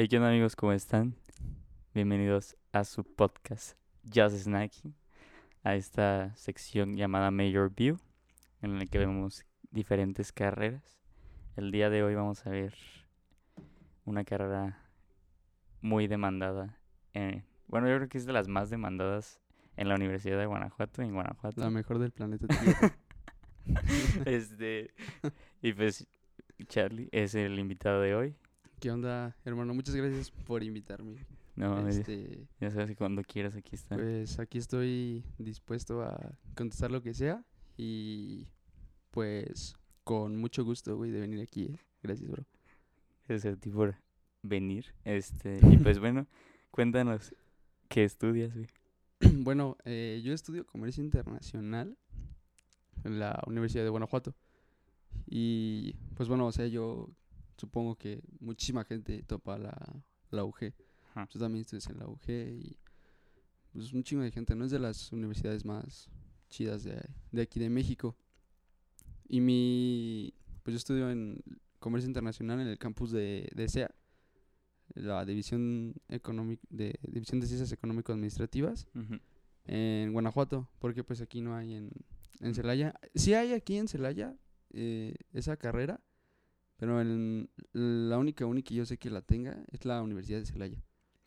Hey, ¿qué onda amigos? ¿Cómo están? Bienvenidos a su podcast Just Snacking, a esta sección llamada Major View, en la que vemos diferentes carreras. El día de hoy vamos a ver una carrera muy demandada. eh, bueno, yo creo que es de las más demandadas en la Universidad de Guanajuato, en Guanajuato. La mejor del planeta este, y pues Charlie es el invitado de hoy. ¿Qué onda, hermano? Muchas gracias por invitarme. No, Este, ya sabes que cuando quieras aquí está. pues aquí estoy dispuesto a contestar lo que sea y pues con mucho gusto, güey, de venir aquí. ¿eh? Gracias, bro. Gracias a ti por venir. Este, y pues bueno, cuéntanos qué estudias, güey. bueno, eh, yo estudio comercio internacional en la Universidad de Guanajuato. Y pues bueno, o sea, yo supongo que muchísima gente topa la, la UG. Ajá. Tú también estudias en la UG y pues un chingo de gente. No es de las universidades más chidas de, de aquí de México. Y mi, pues yo estudio en comercio internacional en el campus de, de SEA, la división de división de ciencias económico administrativas Ujú. en Guanajuato, porque pues aquí no hay en, en Celaya. Sí hay aquí en Celaya eh, esa carrera, pero en, la única uni que yo sé que la tenga es la Universidad de Celaya.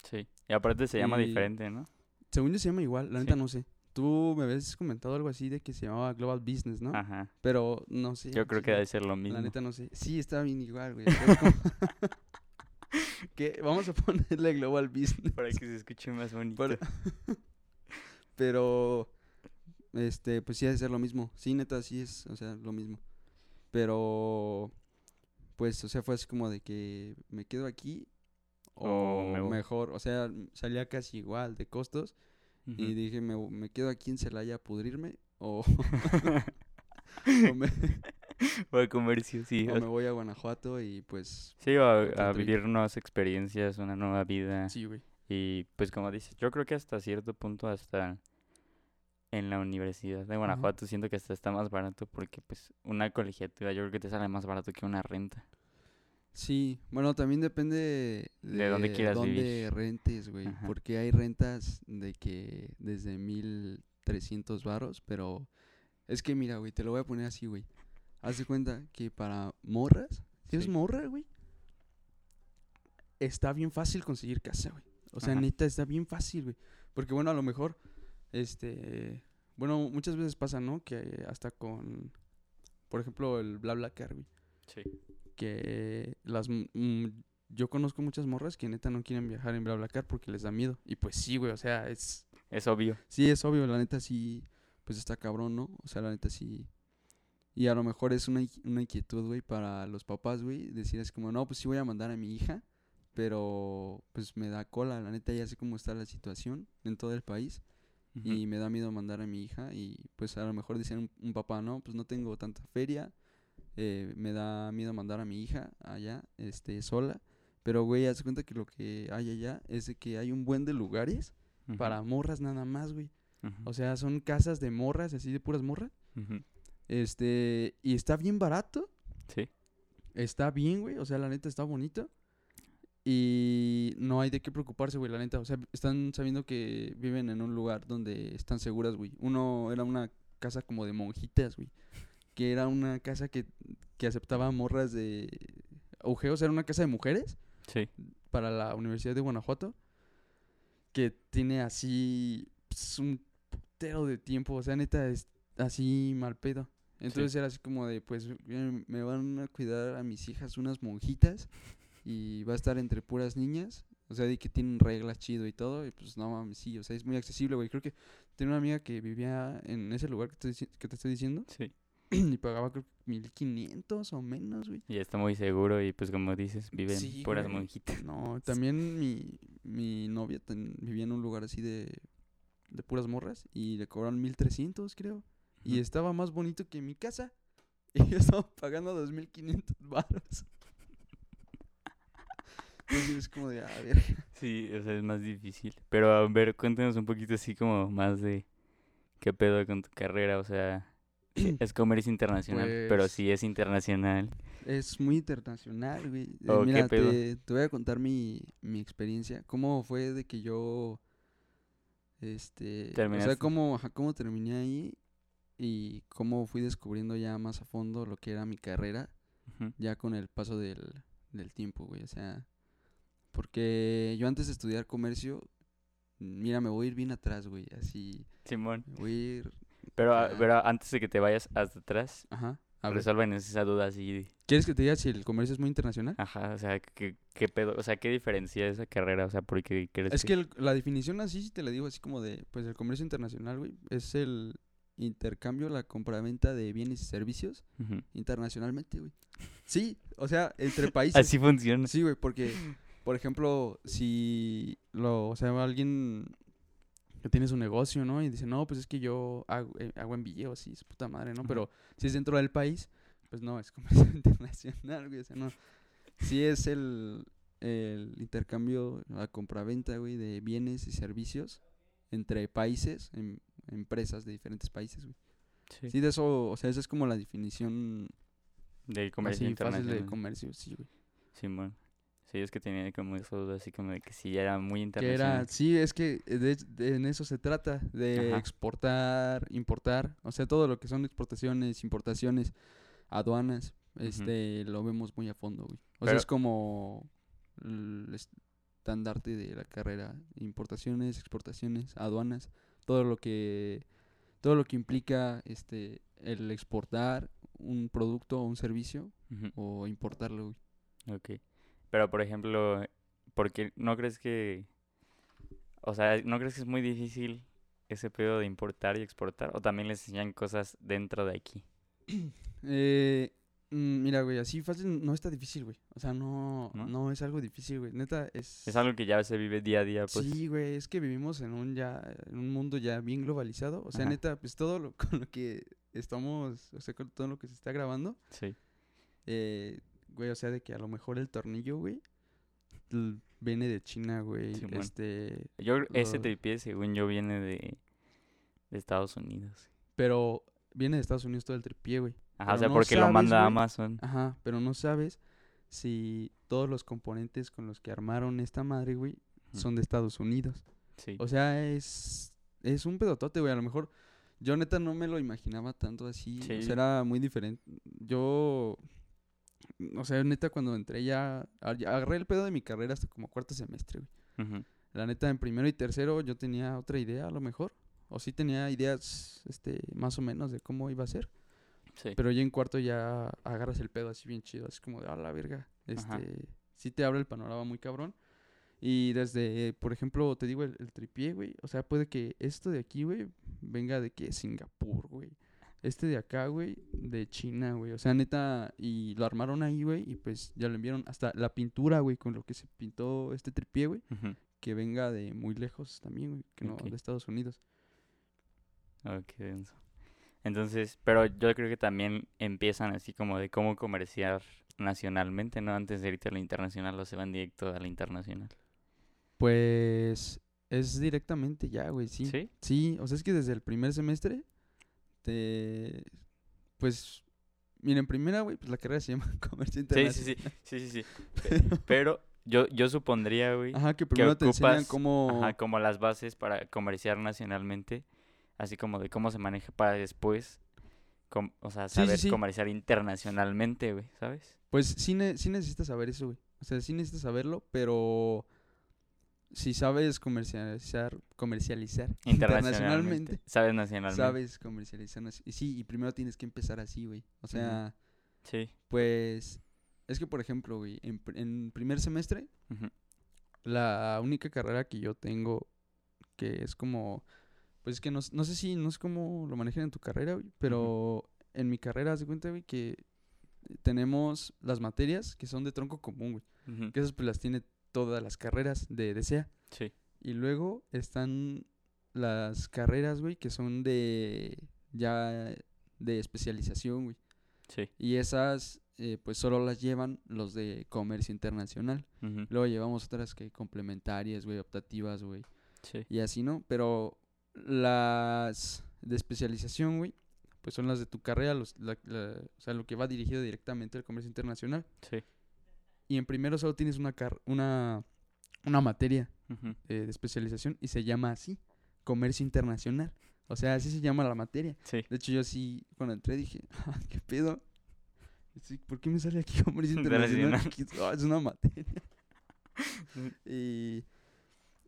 Sí. Y aparte se llama Y- diferente, ¿no? Según yo se llama igual, la Sí. neta no sé. Tú me habías comentado algo así de que se llamaba Global Business, ¿no? Ajá. Pero no sé. Yo creo sí, que debe ser lo mismo. La neta no sé. Sí, está bien igual, güey. que vamos a ponerle Global Business. Para que se escuche más bonito. Para- Pero, este, pues sí, debe ser lo mismo. Sí, neta, sí es, o sea, lo mismo. Pero, pues, o sea, fue así como de que me quedo aquí O o me voy. mejor, o sea, salía casi igual de costos y dije, me, me quedo aquí en Celaya a pudrirme o, o me, O de comercio, sí. o me voy a Guanajuato y pues, Sí, o a, a vivir nuevas experiencias, una nueva vida. sí, güey. Y pues como dices, yo creo que hasta cierto punto, hasta en la Universidad de Guanajuato, siento que hasta está más barato porque pues una colegiatura yo creo que te sale más barato que una renta. Sí, bueno, también depende De dónde quieras dónde vivir. rentes, güey, porque hay rentas de que desde 1300 varos, pero es que mira, güey, te lo voy a poner así, güey. Haz de cuenta que para morras, si es Sí. morra, güey, está bien fácil conseguir casa, güey. O sea, Ajá. neta, está bien fácil, güey. Porque bueno, a lo mejor, este, bueno, muchas veces pasa, ¿no? Que hasta con, por ejemplo, el BlaBlaCar, güey Sí. que las mm, yo conozco muchas morras que neta no quieren viajar en BlaBlaCar porque les da miedo. Y pues sí, güey, o sea, es Es obvio. sí es obvio, la neta sí pues está cabrón, ¿no? O sea, la neta sí y a lo mejor es una, una inquietud, güey, para los papás, güey, decir así como, "No, pues sí voy a mandar a mi hija", pero pues me da cola, la neta ya sé cómo está la situación en todo el país Y me da miedo mandar a mi hija y pues a lo mejor dicen un, un papá, no, pues no tengo tanta feria, eh, me da miedo mandar a mi hija allá, este, sola, pero güey, haz cuenta que lo que hay allá es de que hay un buen de lugares para morras nada más, güey, o sea, son casas de morras, así de puras morras, este, y está bien barato, Sí. está bien, güey, o sea, la neta está bonito. Y no hay de qué preocuparse, güey, la neta. O sea, están sabiendo que viven en un lugar donde están seguras, güey. Uno era una casa como de monjitas, güey. Que era una casa que, que aceptaba morras de sea, era una casa de mujeres Sí. para la Universidad de Guanajuato. Que tiene así pues, un putero de tiempo. O sea, neta, es así mal pedo. Entonces era así como de, pues, me van a cuidar a mis hijas unas monjitas y va a estar entre puras niñas. O sea, de que tienen reglas chido y todo. Y pues no mames, sí, o sea, es muy accesible, güey. Creo que tenía una amiga que vivía en ese lugar que te, que te estoy diciendo Sí. y pagaba creo que 1500 o menos, güey. Y está muy seguro y pues como dices, viven Sí, puras güey. monjitas. No, también mi, mi novia ten- vivía en un lugar así de, de puras morras y le cobraron 1300, creo. Y estaba más bonito que mi casa. Y yo estaba pagando 2500 baros. Entonces es como de, a ver. Sí, o sea, es más difícil. Pero a ver, cuéntanos un poquito así como más de qué pedo con tu carrera, o sea, es comercio internacional, pero Pues- sí es internacional. Es muy internacional, güey. Eh, Oh, ¿qué mira, pedo? te, te voy a contar mi, mi experiencia. ¿Cómo fue de que yo, este, o Terminaste. sea, cómo, ajá, cómo terminé ahí y cómo fui descubriendo ya más a fondo lo que era mi carrera ya con el paso del, del tiempo, güey. O sea, porque yo antes de estudiar comercio, mira, me voy a ir bien atrás, güey. Así, Simón. me voy a ir, Pero, a- pero antes de que te vayas hasta atrás, ajá. A resuelven esa duda así. ¿quieres que te diga si el comercio es muy internacional? Ajá, o sea, ¿qué, qué pedo? O sea, ¿qué diferencia esa carrera? O sea, ¿por qué crees Es que el- la definición así, si te la digo así como de, pues el comercio internacional, güey, es el intercambio, la compraventa de bienes y servicios internacionalmente, güey. Sí, o sea, entre países. Así funciona. Sí, güey, porque, por ejemplo, si lo, o sea, alguien que tiene su negocio, ¿no? Y dice, no, pues es que yo hago, eh, hago envío, así, es puta madre, ¿no? Pero si es dentro del país, pues no, es comercio internacional, güey, o sea, no. Sí es el, el intercambio, la compraventa, güey, de bienes y servicios entre países, em- empresas de diferentes países, güey. Sí. Sí, de eso, o sea, esa es como la definición Del comercio así fácil internacional. de comercio, sí, güey. Sí, es que tenía como esa duda así como de que sí era muy Que internacional. era, sí, es que eh, de, de- en eso se trata, de Ajá. exportar, importar, o sea, todo lo que son exportaciones, importaciones, aduanas, este, lo vemos muy a fondo, güey. O sea, es como el estandarte de la carrera, importaciones, exportaciones, aduanas, todo lo que, todo lo que implica, este, el exportar un producto o un servicio o importarlo, güey. Ok. Pero, por ejemplo, ¿por qué no crees que... O sea, ¿no crees que es muy difícil ese pedo de importar y exportar? ¿O también les enseñan cosas dentro de aquí? Eh, mm, mira, güey, así fácil no está difícil, güey. O sea, no, ¿No? no, es algo difícil, güey. Neta, es... Es algo que ya se vive día a día, pues. Sí, güey, es que vivimos en un ya, en un mundo ya bien globalizado. O sea, Ajá. neta, pues todo lo con lo que estamos, o sea, con todo lo que se está grabando, Sí. eh, güey, o sea, de que a lo mejor el tornillo, güey, viene de China, güey. Este, Yo, ese tripié, según yo, viene de, de Estados Unidos. pero viene de Estados Unidos todo el tripié, güey. Ajá, o sea, no porque lo manda güey. Amazon. Ajá, pero no sabes si todos los componentes con los que armaron esta madre, güey, son de Estados Unidos. Sí. O sea, es, es un pedotote, güey. A lo mejor yo neta no me lo imaginaba tanto así. O Sí. sea, era muy diferente. Yo, o sea, neta cuando entré ya, agarré el pedo de mi carrera hasta como cuarto semestre, güey. La neta, en primero y tercero yo tenía otra idea, a lo mejor. O sí tenía ideas, este, más o menos de cómo iba a ser. Sí. Pero ya en cuarto ya agarras el pedo así bien chido, así como de, a la verga. Ajá. Este, sí te abre el panorama muy cabrón. Y desde, por ejemplo, te digo el, el tripié, güey. O sea, puede que esto de aquí, güey, venga de que Singapur, güey. Este de acá, güey, de China, güey. O sea, neta, y lo armaron ahí, güey, y pues ya lo enviaron hasta la pintura, güey, con lo que se pintó este tripié, güey, que venga de muy lejos también, güey, que no Ok. de Estados Unidos. Denso. Entonces, pero yo creo que también empiezan así como de cómo comerciar nacionalmente, ¿no? Antes de irte a la internacional o se van directo a la internacional. Pues es directamente ya, güey, sí. ¿Sí? Sí, o sea, es que desde el primer semestre te... Pues, miren, en primera, güey, pues la carrera se llama Comercio Sí, sí, Internacional. sí, sí, sí, sí. Pe- Pero yo, yo supondría, güey, Ajá, que primero te enseñan ocupas, cómo... ajá, como las bases para comerciar nacionalmente, así como de cómo se maneja para después, com- o sea, Sí, sí, saber sí. comerciar internacionalmente, güey, ¿sabes? Pues sí, ne- sí necesitas saber eso, güey. O sea, sí necesitas saberlo, pero... Si sabes comercializar, comercializar Internacionalmente. Sabes nacionalmente. sabes comercializar. sí, y primero tienes que empezar así, güey. O sea, Sí. pues... Es que, por ejemplo, güey, en, en primer semestre La única carrera que yo tengo que es como, pues es que no, no sé si, no sé cómo lo manejan en tu carrera, güey, pero en mi carrera, haz de cuenta, güey, que tenemos las materias que son de tronco común, güey, que esas pues las tiene todas las carreras de DSEA. Sí. Y luego están las carreras, güey, que son de, ya, de especialización, güey. Sí. Y esas, eh, pues solo las llevan los de comercio internacional. Luego llevamos otras que complementarias, güey, optativas, güey. Sí. Y así, ¿no? Pero las de especialización, güey, pues son las de tu carrera, los, la- la- o sea, lo que va dirigido directamente al comercio internacional. Sí. Y en primero solo tienes una, car- una, una materia eh, de especialización y se llama así, comercio internacional. O sea, así se llama la materia. Sí. De hecho, yo sí, cuando entré dije, "Ah, ¿qué pedo? ¿Por qué me sale aquí comercio Internacional. ah, es una materia. y,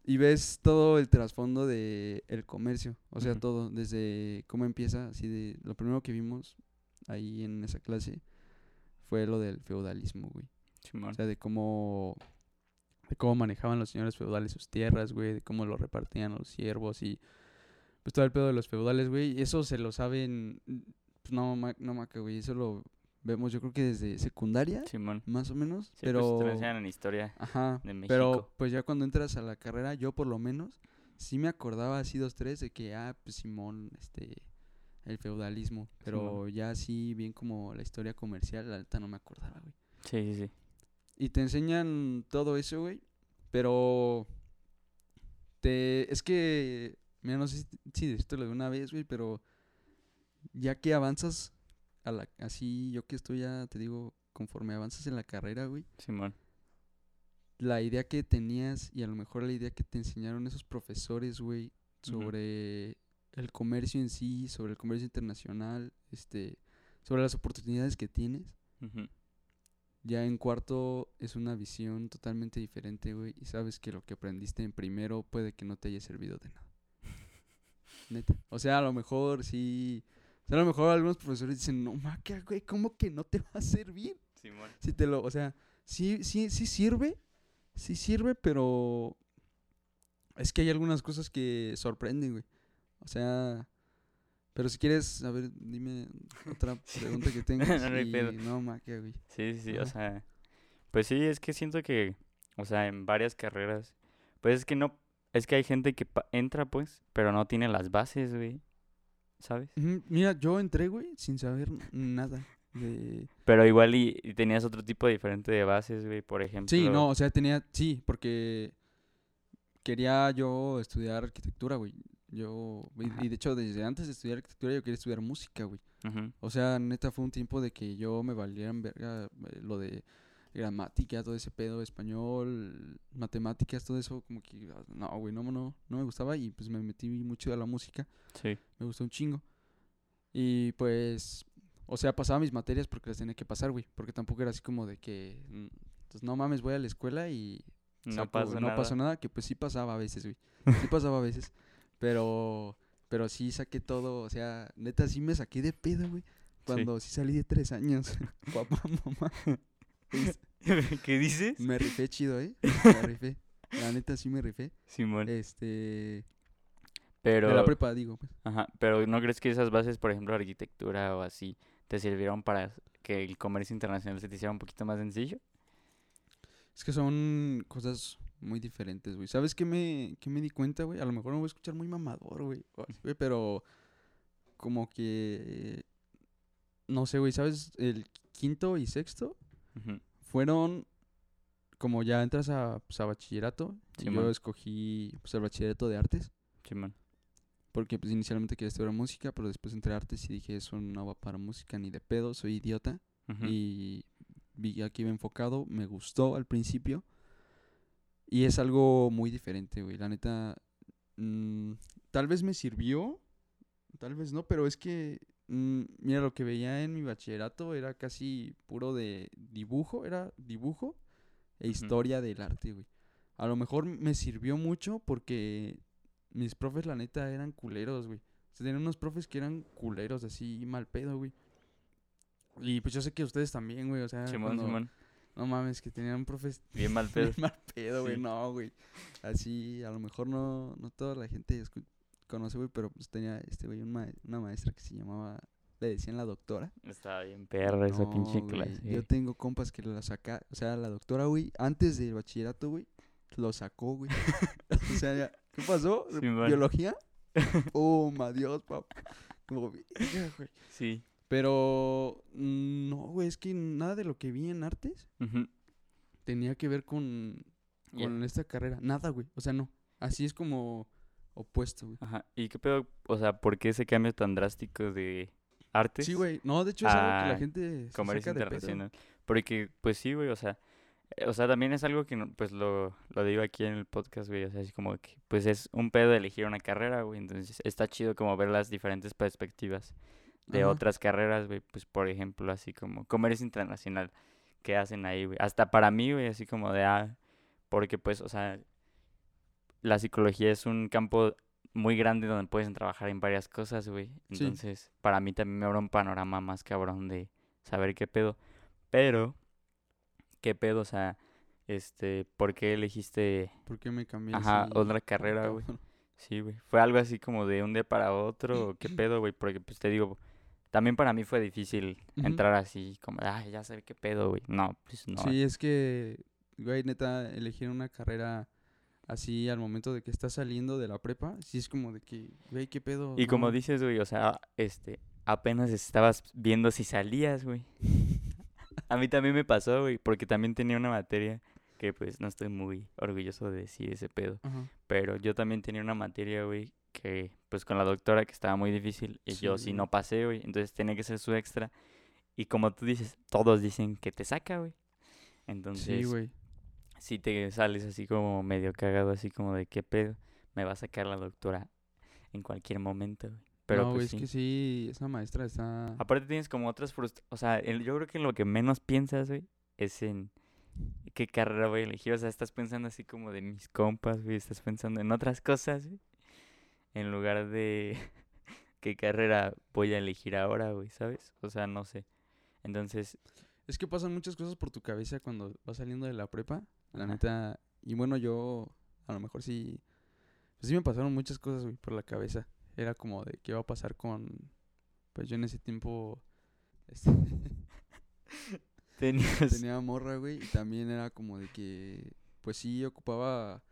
y ves todo el trasfondo de el comercio. O sea, todo, desde cómo empieza, así de... Lo primero que vimos ahí en esa clase fue lo del feudalismo, güey. Simón. O sea, de cómo, de cómo manejaban los señores feudales sus tierras, güey, de cómo lo repartían los siervos y pues todo el pedo de los feudales, güey. Y eso se lo saben, pues no, ma- no maca, güey, eso lo vemos yo creo que desde secundaria, Simón. más o menos, Sí, pero... pues te en historia Ajá, de México. pero pues ya cuando entras a la carrera, yo por lo menos, sí me acordaba así dos, tres de que, ah, pues Simón, este, el feudalismo, pero ya así bien como la historia comercial, la neta no me acordaba, güey. Sí, sí, sí. Y te enseñan todo eso, güey. Pero. Te. Es que. Mira, no sé si, decírtelo de una vez, güey, pero. Ya que avanzas. A la, así, yo que estoy ya, te digo, conforme avanzas en la carrera, güey. Simón. La idea que tenías y a lo mejor la idea que te enseñaron esos profesores, güey, sobre el comercio en sí, sobre el comercio internacional, este, sobre las oportunidades que tienes. Ujú. Ya en cuarto es una visión totalmente diferente, güey. Y sabes que lo que aprendiste en primero puede que no te haya servido de nada. Neta. O sea, a lo mejor sí. O sea, a lo mejor algunos profesores dicen, no maca, güey, ¿cómo que no te va a servir? Simón. Si te lo. O sea, sí, sí, sí sirve. Sí sirve, pero. Es que hay algunas cosas que sorprenden, güey. O sea. Pero si quieres, a ver, dime otra pregunta que tengas. No hay y pedo. no, maca, güey. Sí, sí, o sea, pues sí, es que siento que, o sea, en varias carreras, pues es que no, es que hay gente que pa- entra, pues, pero no tiene las bases, güey, ¿sabes? Mira, yo entré, güey, sin saber nada de... Pero igual y, y tenías otro tipo diferente de bases, güey, por ejemplo. Sí, no, o sea, tenía... Sí, porque quería yo estudiar arquitectura, güey. Yo... y- de hecho, desde antes de estudiar arquitectura, yo quería estudiar música, güey. O sea, neta, fue un tiempo de que yo me valieran verga eh, lo de gramática, todo ese pedo, español, matemáticas, todo eso, como que... ah, No, güey, no, no, no me gustaba y pues me metí mucho a la música. Sí, me gustó un chingo. Y pues, o sea, pasaba mis materias porque las tenía que pasar, güey. Porque tampoco era así como de que, mm, pues no mames, voy a la escuela y no saco- pasa no nada. pasó nada, que pues sí pasaba a veces, güey. Sí pasaba a veces. Pero, pero sí saqué todo, o sea, neta sí me saqué de pedo, güey. Cuando sí, salí de tres años. Papá, mamá. ¿Qué dices? me rifé chido, ¿eh? Me rifé. La neta sí me rifé. Simón, Este, pero, de la prepa, digo, pues. ajá, pero ¿no crees que esas bases, por ejemplo, arquitectura o así, te sirvieron para que el comercio internacional se te hiciera un poquito más sencillo? Es que son cosas muy diferentes, güey. ¿Sabes qué me, qué me di cuenta, güey? A lo mejor me voy a escuchar muy mamador, güey. Pero como que... No sé, güey. ¿Sabes? El quinto y sexto fueron... Como ya entras a, pues, a bachillerato. y Simón. yo escogí pues, el bachillerato de artes. Simón, Porque pues inicialmente quería estudiar música. Pero después entré a artes y dije, eso no va para música ni de pedo. Soy idiota. y vi aquí iba enfocado, me gustó al principio y es algo muy diferente, güey. La neta, mm, tal vez me sirvió, tal vez no, pero es que, mm, mira, lo que veía en mi bachillerato era casi puro de dibujo, era dibujo e historia del arte, güey. A lo mejor me sirvió mucho porque mis profes, la neta, eran culeros, güey. O sea, tenían unos profes que eran culeros, así mal pedo, güey. Y pues yo sé que ustedes también, güey. O sea, Simón, cuando- Simón, no mames, que tenían profes bien mal pedo. bien mal pedo, güey. Sí. No, güey. Así, a lo mejor no, no toda la gente conoce, güey, pero pues tenía este, güey, un ma- una maestra que se llamaba, le decían la doctora. Estaba bien perra esa pinche güey, clase. Yo tengo compas que la saca, o sea, la doctora, güey, antes del bachillerato, güey, lo sacó, güey. o sea, ya- ¿qué pasó? ¿Biología? Oh, adiós, papá. Como. Sí. Pero, mm, no, güey, es que nada de lo que vi en artes tenía que ver con, con esta carrera. Nada, güey. O sea, no. Así es como opuesto, güey. Ajá. ¿Y qué pedo? O sea, ¿por qué ese cambio tan drástico de, artes. Sí, güey. No, de hecho es algo que la a gente se comercio saca de pedo. internacional. Porque, pues sí, güey, o sea, eh, o sea, también es algo que, no- pues lo, lo digo aquí en el podcast, güey, o sea, es como que, pues es un pedo elegir una carrera, güey, entonces está chido como ver las diferentes perspectivas de Ajá. otras carreras, güey, pues por ejemplo, así como comercio internacional, que hacen ahí, güey, hasta para mí, güey, así como de, ah, porque pues, o sea, la psicología es un campo muy grande donde puedes trabajar en varias cosas, güey. Sí. Entonces, para mí también me abre un panorama más cabrón de saber qué pedo. Pero, ¿qué pedo? O sea, este, ¿por qué elegiste, ¿Por qué me cambié ajá, otra carrera, güey? Sí, güey. ¿Fue algo así como de un día para otro o qué pedo, güey? Porque, pues, te digo, también para mí fue difícil entrar así, como, ay, ya sé qué pedo, güey. No, pues no. Sí, es que, güey, neta, elegir una carrera así al momento de que estás saliendo de la prepa, sí es como de que, güey, qué pedo. Y como dices, güey, o sea, este, apenas estabas viendo si salías, güey. A mí también me pasó, güey, porque también tenía una materia que pues no estoy muy orgulloso de decir ese pedo, Ajá. pero yo también tenía una materia, güey, que pues con la doctora que estaba muy difícil y yo Sí, sí güey. no pasé, güey, entonces tenía que ser su extra y como tú dices, todos dicen que te saca, güey. Entonces, Sí, güey. si te sales así como medio cagado, así como de qué pedo, me va a sacar la doctora en cualquier momento, güey. Pero no, pues es sí. que sí, esa maestra está... Aparte tienes como otras frustraciones. O sea, el- yo creo que lo que menos piensas, güey, es en qué carrera voy a elegir. O sea, estás pensando así como de mis compas, güey. Estás pensando en otras cosas, güey. En lugar de qué carrera voy a elegir ahora, güey, ¿sabes? O sea, no sé. Entonces, Es que pasan muchas cosas por tu cabeza cuando vas saliendo de la prepa. La Ajá. neta. Y bueno, yo a lo mejor sí. Pues sí me pasaron muchas cosas, güey, por la cabeza. Era como de qué va a pasar con. Pues yo en ese tiempo. este, tenías... tenía morra, güey. Y también era como de que. Pues sí, ocupaba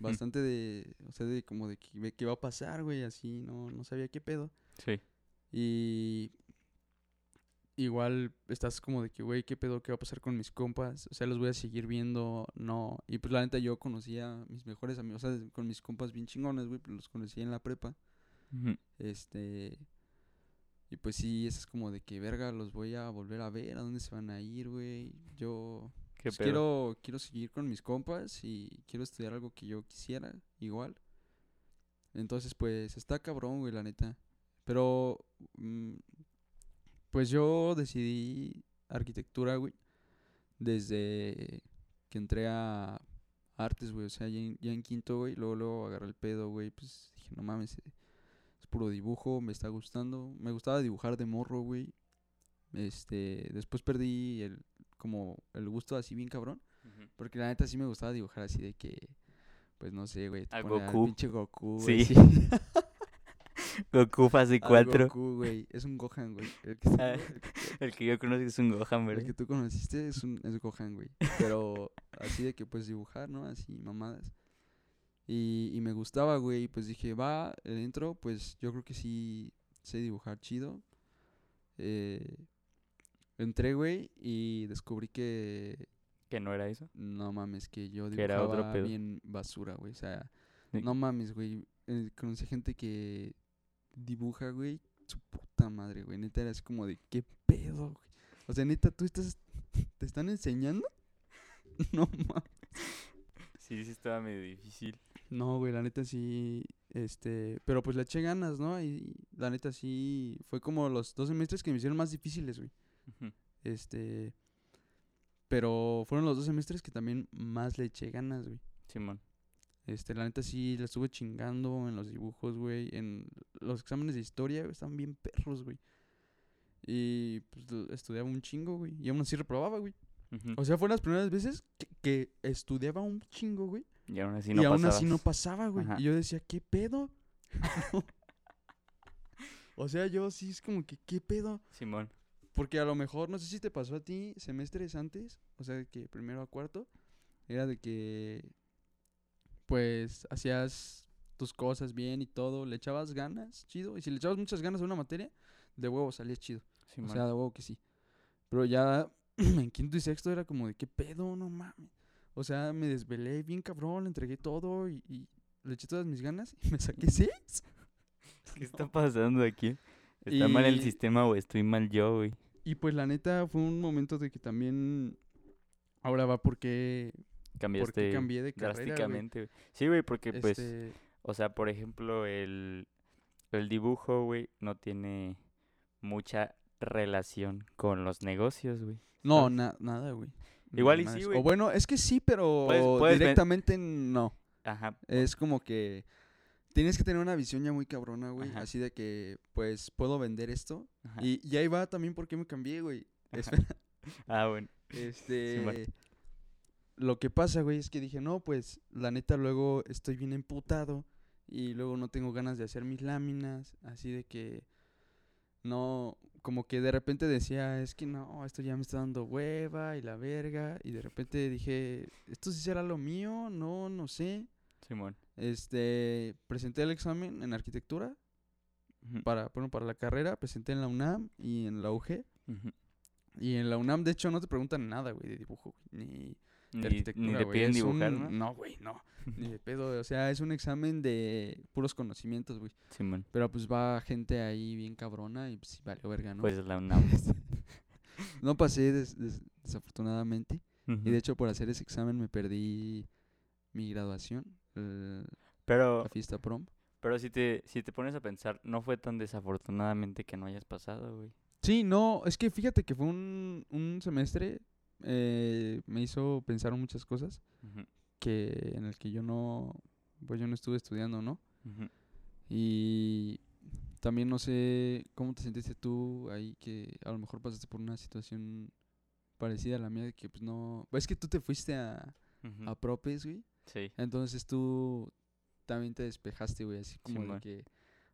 bastante de. O sea, de como de que, ve qué va a pasar, güey. Así, no, no sabía qué pedo. Sí. Y igual estás como de que, güey, ¿qué pedo? ¿Qué va a pasar con mis compas? O sea, los voy a seguir viendo, no. Y pues la neta yo conocía a mis mejores amigos, o sea, con mis compas bien chingones, güey, pues los conocí en la prepa. Ujú, Este... Y pues sí, eso es como de que, verga, los voy a volver a ver, a dónde se van a ir, güey. Yo ¿Qué pues, quiero, quiero seguir con mis compas y quiero estudiar algo que yo quisiera, igual. Entonces, pues, está cabrón, güey, la neta. Pero, mm, pues yo decidí arquitectura, güey, desde que entré a artes, güey. O sea, ya en, ya en quinto, güey, luego, luego agarré el pedo, güey. Pues dije, no mames, eh, puro dibujo, me está gustando. Me gustaba dibujar de morro, güey. Este, después perdí el, como el gusto así bien cabrón. Porque la neta sí me gustaba dibujar así de que, pues no sé, güey. al Goku. pinche Goku, Sí. Goku fase Al 4. Goku, güey. Es un Gohan, güey. El que, Ah, el que- El yo conozco es un Gohan, el ¿verdad? que tú conociste es, un, es Gohan, güey. Pero así de que pues dibujar, ¿no? Así, mamadas. Y, y me gustaba, güey. y Pues dije, va, el intro, pues yo creo que sí sé dibujar chido. Eh, entré, güey, y descubrí que Que no era eso. no mames, que yo era otro dibujaba pedo. bien basura, güey. O sea, Sí. no mames, güey. eh, conocí gente que dibuja, güey, su puta madre, güey. Neta era así como de, ¿qué pedo, güey? O sea, neta, ¿tú estás, te están enseñando? no mames. Sí, sí estaba medio difícil. No, güey, la neta sí, este, pero pues le eché ganas, ¿no? Y la neta sí, fue como los dos semestres que me hicieron más difíciles, güey. Este, pero fueron los dos semestres que también más le eché ganas, güey. Simón. Este, la neta sí la estuve chingando en los dibujos, güey. En los exámenes de historia, güey, estaban bien perros, güey. Y pues estudiaba un chingo, güey. Y aún así reprobaba, güey. O sea, fueron las primeras veces que, que estudiaba un chingo, güey. Y aún así y no aún así no pasaba, güey. Ajá. Y yo decía, ¿qué pedo? o sea, yo sí es como que, ¿qué pedo? Simón. Porque a lo mejor, no sé si te pasó a ti semestres antes, o sea, de que primero a cuarto, era de que, pues, hacías tus cosas bien y todo, le echabas ganas, chido, y si le echabas muchas ganas a una materia, de huevo salías chido, Simón. o sea, de huevo que sí. Pero ya en quinto y sexto era como de, ¿qué pedo? No mames. O sea, me desvelé bien cabrón, le entregué todo y, y le eché todas mis ganas y me saqué seis. ¿Qué está pasando aquí? ¿Está mal el sistema o estoy mal yo, güey? Y pues la neta fue un momento de que también ahora va porque Cambiaste porque cambié de carrera, drásticamente, güey. Sí, güey, porque pues, Este, o sea, por ejemplo, el, el dibujo, güey, no tiene mucha relación con los negocios, güey. no, na- nada, güey. Igual y sí, güey. O bueno, es que sí, pero Puedes- puedes ven- directamente no. Ajá. Es como que tienes que tener una visión ya muy cabrona, güey. Así de que, pues, puedo vender esto. ajá. Y, y ahí va también por qué me cambié, güey. Ah, bueno. este... lo que pasa, güey, es que dije, no, pues, la neta, luego estoy bien emputado. Y luego no tengo ganas de hacer mis láminas. Así de que... No, como que de repente decía, es que no, esto ya me está dando hueva y la verga. Y de repente dije, ¿esto sí será lo mío? No, no sé. Simón. Este, presenté el examen en arquitectura para, bueno, para la carrera, presenté en la UNAM y en la UG. Y en la UNAM, de hecho, no te preguntan nada, güey, de dibujo, ni de Ni, arquitectura, ni te güey, piden es dibujar, un- ¿no? No, güey, no, ni de pedo, o sea, es un examen de puros conocimientos, güey. Simón. Pero pues va gente ahí bien cabrona y pues sí valió verga, ¿no? Pues la UNAM. no pasé des- des- desafortunadamente. Y de hecho, por hacer ese examen me perdí mi graduación, Pero, la fiesta prom. pero si te, si te pones a pensar, no fue tan desafortunadamente que no hayas pasado, güey. Sí, no, es que fíjate que fue un, un semestre, eh, me hizo pensar en muchas cosas que en el que yo no, pues yo no estuve estudiando, ¿no? Y también no sé cómo te sentiste tú ahí que a lo mejor pasaste por una situación parecida a la mía de que pues no, es que tú te fuiste a, a propes, güey, Sí. entonces tú también te despejaste, güey, así como de que,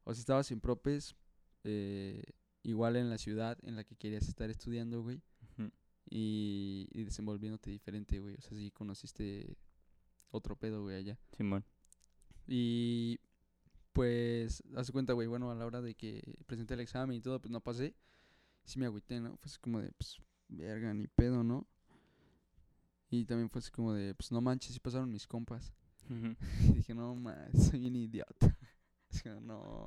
o sea, estabas en propes, eh, igual en la ciudad en la que querías estar estudiando, güey. Y, y desenvolviéndote diferente, güey. O sea, sí conociste otro pedo, güey, allá. Simón. Y pues, haz de cuenta, güey, bueno, a la hora de que presenté el examen y todo, pues no pasé. Sí me agüité, ¿no? Fue así como de, pues, verga, ni pedo, ¿no? Y también fue así como de, pues no manches, sí pasaron mis compas. Ujú. Y dije, no, man, soy bien idiota. No.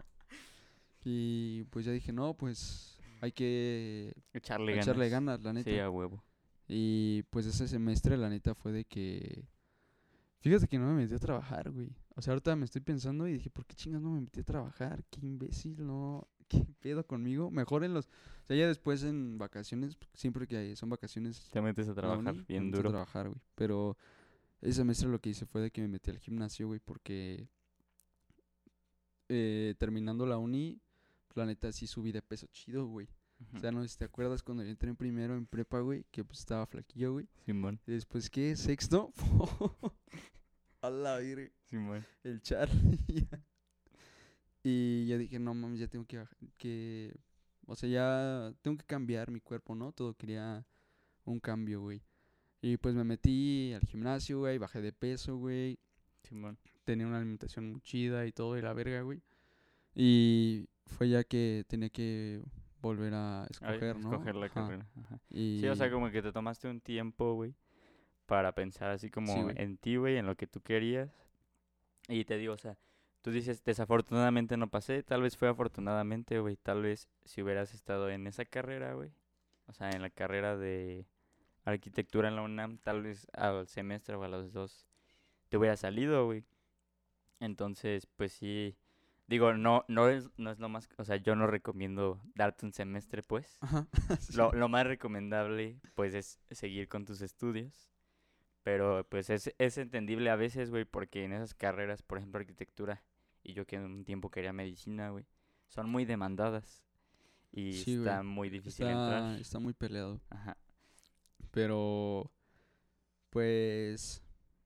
Y pues ya dije, no, pues hay que Echarle ganas. echarle ganas, la neta. Sí, a huevo. Y pues ese semestre, la neta, fue de que. Fíjate que no me metí a trabajar, güey. O sea, ahorita me estoy pensando y dije, ¿por qué chingas no me metí a trabajar? Qué imbécil, no. ¿Qué pedo conmigo? Mejor en los. O sea, ya después en vacaciones, siempre que hay, son vacaciones. Te metes a trabajar uni, bien metí a duro. trabajar, güey. Pero ese semestre lo que hice fue de que me metí al gimnasio, güey, porque. eh, terminando la uni, la neta sí subí de peso chido, güey. O sea, no sé si te acuerdas cuando yo entré en primero en prepa, güey, que pues estaba flaquillo, güey. Simón. Y después, ¿qué? ¿Sexto? A la virgen, Simón. el Charlie. y ya dije, no mames, ya tengo que, que... O sea, ya tengo que cambiar mi cuerpo, ¿no? Todo quería un cambio, güey. Y pues me metí al gimnasio, güey, bajé de peso, güey. Simón. Tenía una alimentación muy chida y todo, y la verga, güey. Y fue ya que tenía que volver a A escoger, ¿no? Escoger la Ajá. carrera. Ajá. Y... Sí, o sea, como que te tomaste un tiempo, güey, para pensar así como en ti, güey, en lo que tú querías. Y te digo, o sea, tú dices, desafortunadamente no pasé, tal vez fue afortunadamente, güey, tal vez si hubieras estado en esa carrera, güey, o sea, en la carrera de arquitectura en la UNAM, tal vez al semestre o a los dos te hubiera salido, güey. Entonces, pues sí, digo, no, no es, no es lo más, o sea, yo no recomiendo darte un semestre, pues. Ajá. sí. Lo, lo más recomendable, pues, es seguir con tus estudios. Pero, pues, es, es entendible a veces, güey, porque en esas carreras, por ejemplo, arquitectura, y yo que en un tiempo quería medicina, güey, son muy demandadas. Y Sí, está muy difícil Está, entrar. está muy peleado. Ajá. Pero, pues,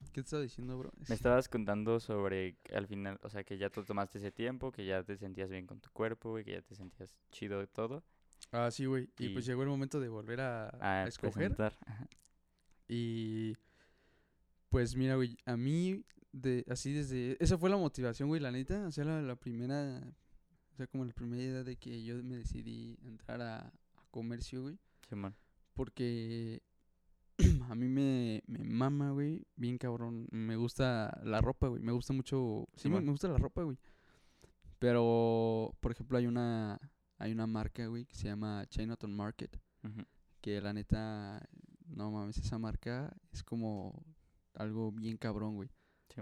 ¿qué te estaba diciendo, bro? Me estabas contando sobre al final, o sea, que ya tú tomaste ese tiempo, que ya te sentías bien con tu cuerpo, güey, que ya te sentías chido de todo. Ah, sí, güey. Y, pues llegó el momento de volver a, A a escoger. Y, pues, mira, güey, a mí, de, así desde... Esa fue la motivación, güey, la neta. O sea, la, la primera... O sea, como la primera idea de que yo me decidí entrar a, a comercio, güey. Simón. Porque a mí me, me mama, güey, bien cabrón. Me gusta la ropa, güey. Me gusta mucho. Sí, me, gusta la ropa, güey. Pero, por ejemplo, hay una hay una marca, güey, que se llama Chinatown Market, que la neta, no mames, esa marca es como algo bien cabrón, güey.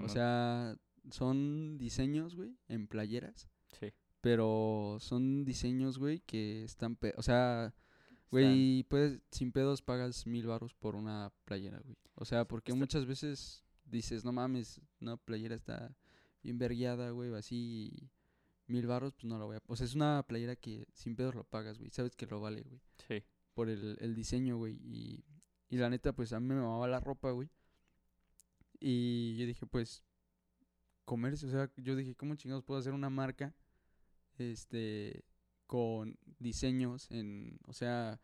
O sea, son diseños, güey, en playeras, sí. pero son diseños, güey, que están, o sea, güey, puedes, sin pedos pagas mil baros por una playera, güey. O sea, porque Está- muchas veces dices, no mames, una playera está bien vergueada, güey, así, mil baros, pues no la voy a... O sea, es una playera que sin pedos lo pagas, güey, sabes que lo vale, güey, Sí. por el, el diseño, güey, y, y la neta, pues a mí me mamaba la ropa, güey. Y yo dije, pues, comercio, o sea, yo dije, ¿cómo chingados puedo hacer una marca, este, con diseños en, o sea,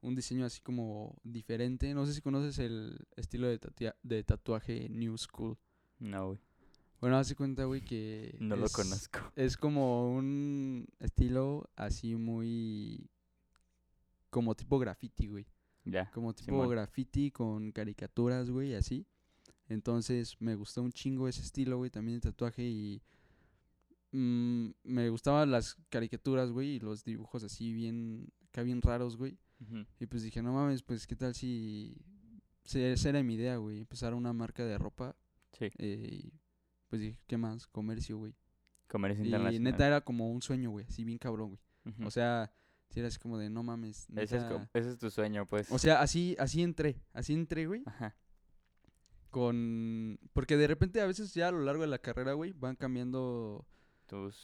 un diseño así como diferente? No sé si conoces el estilo de, tatua- de tatuaje New School. No, güey. Bueno, hace cuenta, güey, que... No lo conozco. Es como un estilo así muy... Como tipo graffiti, güey. Ya. Como tipo Simón. graffiti con caricaturas, güey, así. Entonces me gustó un chingo ese estilo, güey, también de tatuaje y mm, me gustaban las caricaturas, güey, y los dibujos así bien, acá bien raros, güey. Y pues dije, no mames, pues qué tal si... si esa era mi idea, güey, empezar una marca de ropa. Sí. eh, y pues dije, ¿qué más? Comercio, güey. Comercio Y internacional. neta era como un sueño, güey, así bien cabrón, güey. O sea, si era así como de, no mames. ese, es, neta". co- ese es tu sueño, pues. O sea, así, así entré, así entré, güey, Ajá. con... Porque de repente a veces ya a lo largo de la carrera, güey, van cambiando...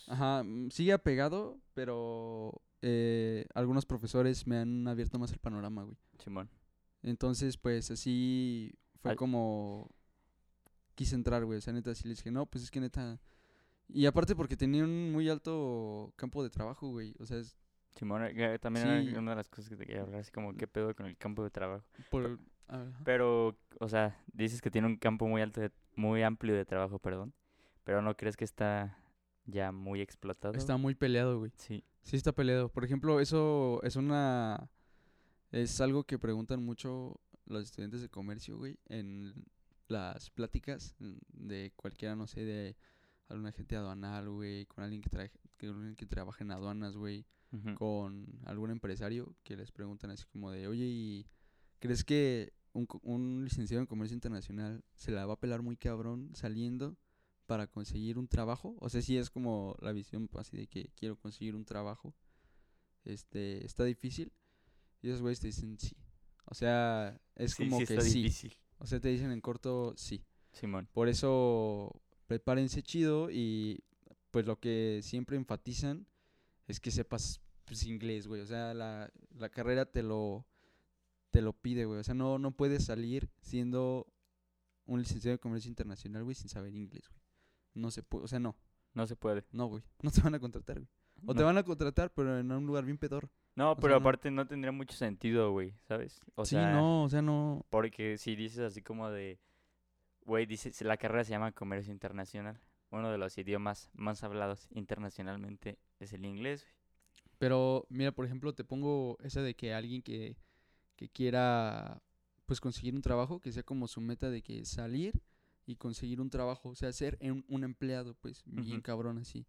Ajá, mm, sigue apegado, pero eh, algunos profesores me han abierto más el panorama, güey. Simón. Entonces, pues así fue Al- como quise entrar, güey. O sea, neta, sí les dije, no, pues es que neta... Y aparte porque tenía un muy alto campo de trabajo, güey. O sea, es Simón, eh, también Sí. era una de las cosas que te quería hablar, así como qué pedo con el campo de trabajo. por... Pero, o sea, dices que tiene un campo muy alto, de- muy amplio de trabajo, perdón. Pero ¿no crees que está ya muy explotado? Está muy peleado, güey. Sí. Sí está peleado. Por ejemplo, eso es una... Es algo que preguntan mucho los estudiantes de comercio, güey, en las pláticas de cualquiera, no sé, de algún agente aduanal, güey, con alguien que, traje, que, alguien que trabaja en aduanas, güey, con algún empresario que les preguntan así como de, oye, ¿y crees que un, un licenciado en comercio internacional se la va a pelar muy cabrón saliendo para conseguir un trabajo? O sea, si es como la visión pues, así de que quiero conseguir un trabajo, este, está difícil. Y esos güeyes te dicen sí. O sea, es Sí, como sí que está sí. difícil. O sea, te dicen en corto sí. Simón. Por eso prepárense chido y pues lo que siempre enfatizan es que sepas pues, inglés, güey. O sea, la, la carrera te lo te lo pide, güey. O sea, no, no puedes salir siendo un licenciado de comercio internacional, güey, sin saber inglés, güey. No se puede, o sea, no, No se puede. no, güey. No te van a contratar, güey. O te van a contratar, pero en un lugar bien pedor. No, o pero sea, aparte no tendría mucho sentido, güey, ¿sabes? O sí, sea, no, o sea, no. porque si dices así como de, güey, dices, la carrera se llama comercio internacional. Uno de los idiomas más hablados internacionalmente es el inglés, güey. Pero mira, por ejemplo, te pongo esa de que alguien que, que quiera pues conseguir un trabajo, que sea como su meta de que salir y conseguir un trabajo, o sea, ser un, un empleado, pues bien cabrón así.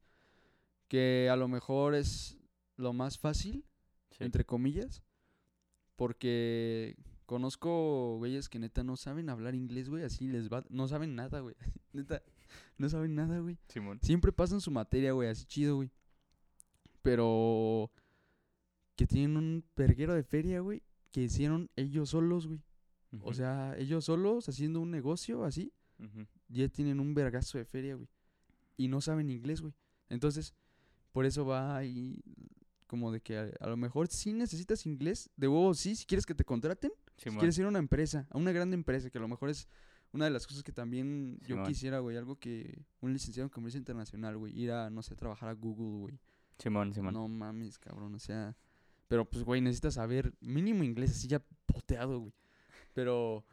Que a lo mejor es lo más fácil, Sí. entre comillas, porque conozco güeyes que neta no saben hablar inglés, güey, así les va, no saben nada, güey. neta, no saben nada, güey. Simón. Siempre pasan su materia, güey, así chido, güey. Pero que tienen un perguero de feria, güey, que hicieron ellos solos, güey. O sea, ellos solos haciendo un negocio así, Ya tienen un vergazo de feria, güey. Y no saben inglés, güey. Entonces, por eso va ahí como de que a, a lo mejor sí necesitas inglés, de huevo sí, si quieres que te contraten, si quieres ir a una empresa, a una grande empresa, que a lo mejor es una de las cosas que también yo quisiera, güey, algo que un licenciado en comercio internacional, güey, ir a, no sé, trabajar a Google, güey. Simón, Simón. No mames, cabrón, o sea, pero pues, güey, necesitas saber mínimo inglés, así ya poteado, güey. Pero,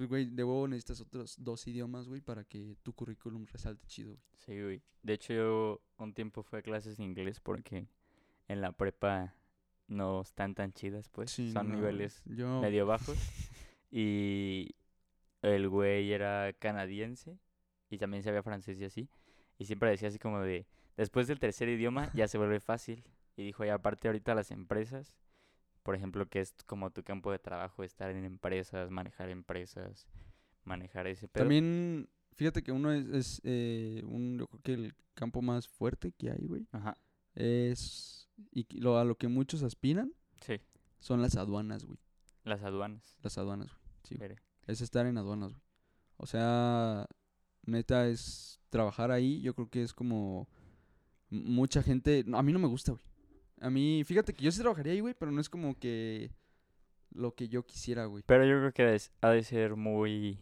pues, güey, de huevo necesitas otros dos idiomas, güey, para que tu currículum resalte chido, güey. Sí, güey. De hecho, yo un tiempo fui a clases de inglés porque en la prepa no están tan chidas, pues. Sí, Son no, niveles yo, medio bajos. Y el güey era canadiense y también sabía francés y así. Y siempre decía así como de, después del tercer idioma ya se vuelve fácil. Y dijo, y aparte ahorita las empresas, por ejemplo, que es como tu campo de trabajo, estar en empresas, manejar empresas, manejar ese pedo. También, fíjate que uno es, es eh, un, yo creo que el campo más fuerte que hay, güey. Ajá, Es, y lo, a lo que muchos aspiran, sí, son las aduanas, güey. las aduanas. Las aduanas, güey. Sí, güey. Es estar en aduanas, güey. O sea, neta es trabajar ahí. Yo creo que es como mucha gente. a mí no me gusta, güey. A mí, fíjate que yo sí trabajaría ahí, güey, pero no es como que lo que yo quisiera, güey. Pero yo creo que ha de ser muy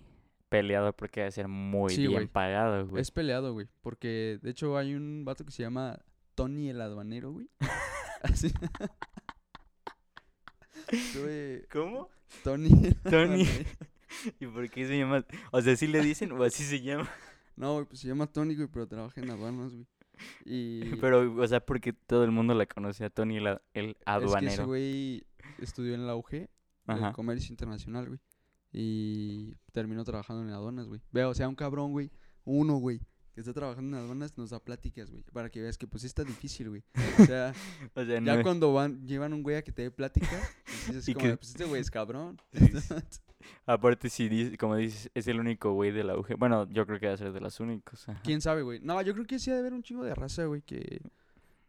peleado porque ha de ser muy Sí, bien güey. pagado, güey. Es peleado, güey. Porque de hecho hay un vato que se llama Tony el aduanero, güey. Así. ¿Cómo? Tony. Tony. ¿Y por qué se llama? O sea, ¿sí le dicen o así se llama? No, güey, pues se llama Tony, güey, pero trabaja en aduanas, güey. Y. Pero, o sea, porque todo el mundo la conoce a Tony el, el Es que ese aduanero. güey estudió en la UG, de Ajá. Comercio Internacional, güey. Y terminó trabajando en aduanas, güey. Vea, o sea, un cabrón, güey. Uno, güey. Que está trabajando en aduanas nos da pláticas, güey. Para que veas que pues sí está difícil, güey. O sea, O sea, ya no- cuando van, llevan un güey a que te dé plática, pues dices como, que- pues este güey es cabrón. Aparte, si dice- como dices, es el único güey de la UG. Bueno, yo creo que va a ser de los únicos. ajá. ¿Quién sabe, güey? No, yo creo que sí ha de haber un chingo de raza, güey, que...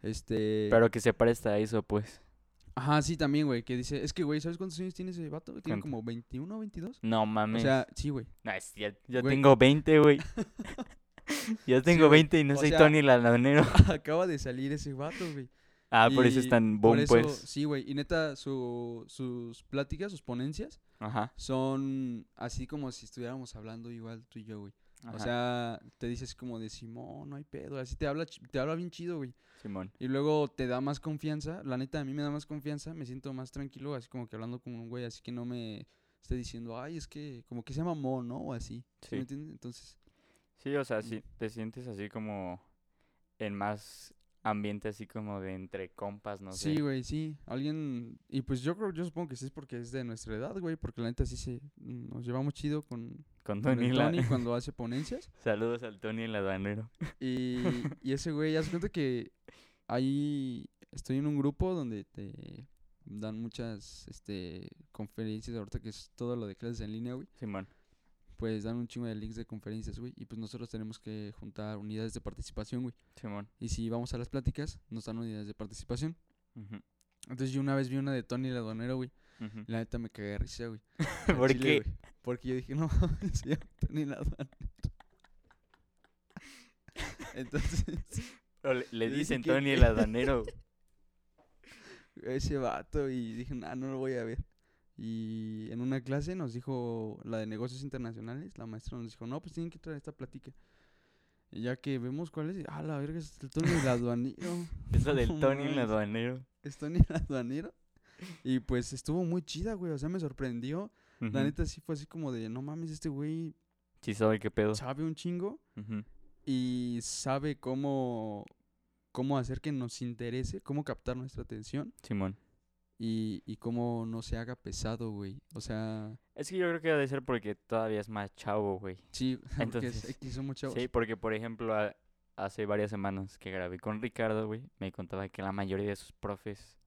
Este... Pero que se presta a eso, pues. Ajá, sí, también, güey, que dice... Es que, güey, ¿sabes cuántos años tiene ese vato? Tiene ¿Cuánto? como 21 o 22. No O mames. sea, sí, güey. No, es cier- yo Güey. tengo 20, güey. yo tengo güey. 20 y no O soy sea- Tony el aduanero. Acaba de salir ese vato, güey. Ah, por eso es tan por boom, eso- pues. Sí, güey. Y neta, su, sus pláticas, sus ponencias, Ajá. son así como si estuviéramos hablando igual tú y yo, güey. ajá. O sea, te dices como de Simón, no hay pedo. Así te habla, te habla bien chido, güey. Simón. Y luego te da más confianza. La neta, a mí me da más confianza. Me siento más tranquilo, así como que hablando con un güey. Así que no me esté diciendo, ay, es que como que se llama Mo, ¿no? O así. ¿Sí, Sí. me entiendes? Entonces, Sí, o sea, sí, te sientes así como en más ambiente así como de entre compas, no sé. sí, güey, sí. Alguien. Y pues yo creo, yo supongo que sí es porque es de nuestra edad, güey. Porque la neta sí se. Nos llevamos chido con, Con con Tony, el la- cuando hace ponencias. Saludos al Tony el aduanero. Y, y ese güey, ya se cuenta que ahí estoy en un grupo donde te dan muchas este conferencias ahorita que es todo lo de clases en línea, güey. Simón. Pues dan un chingo de links de conferencias, güey. Y pues nosotros tenemos que juntar unidades de participación, güey. Simón. Y si vamos a las pláticas, nos dan unidades de participación. Entonces yo una vez vi una de Tony el aduanero, güey. La neta me cagué de risa, güey. ¿Por chile, qué? güey. Porque yo dije, no, se llama Tony el aduanero. Entonces, Pero le, dicen que- Tony el aduanero. ese vato y dije, nah, no lo voy a ver. Y en una clase nos dijo la de negocios internacionales, la maestra nos dijo, no, pues tienen que traer esta plática. Y ya que vemos cuál es, ah, la verga, es el Tony el aduanero. Eso del Tony el aduanero. Es Tony el aduanero. Y pues estuvo muy chida, güey, o sea, me sorprendió. La neta sí fue así como de, no mames, este güey Sí sabe qué pedo. sabe un chingo y sabe cómo, cómo hacer que nos interese, cómo captar nuestra atención. Simón. Y, y cómo no se haga pesado, güey. O sea, Es que yo creo que debe ser porque todavía es más chavo, güey. sí, porque Entonces, es X, somos chavos. Sí, porque por ejemplo, a- hace varias semanas que grabé con Ricardo, güey, me contaba que la mayoría de sus profes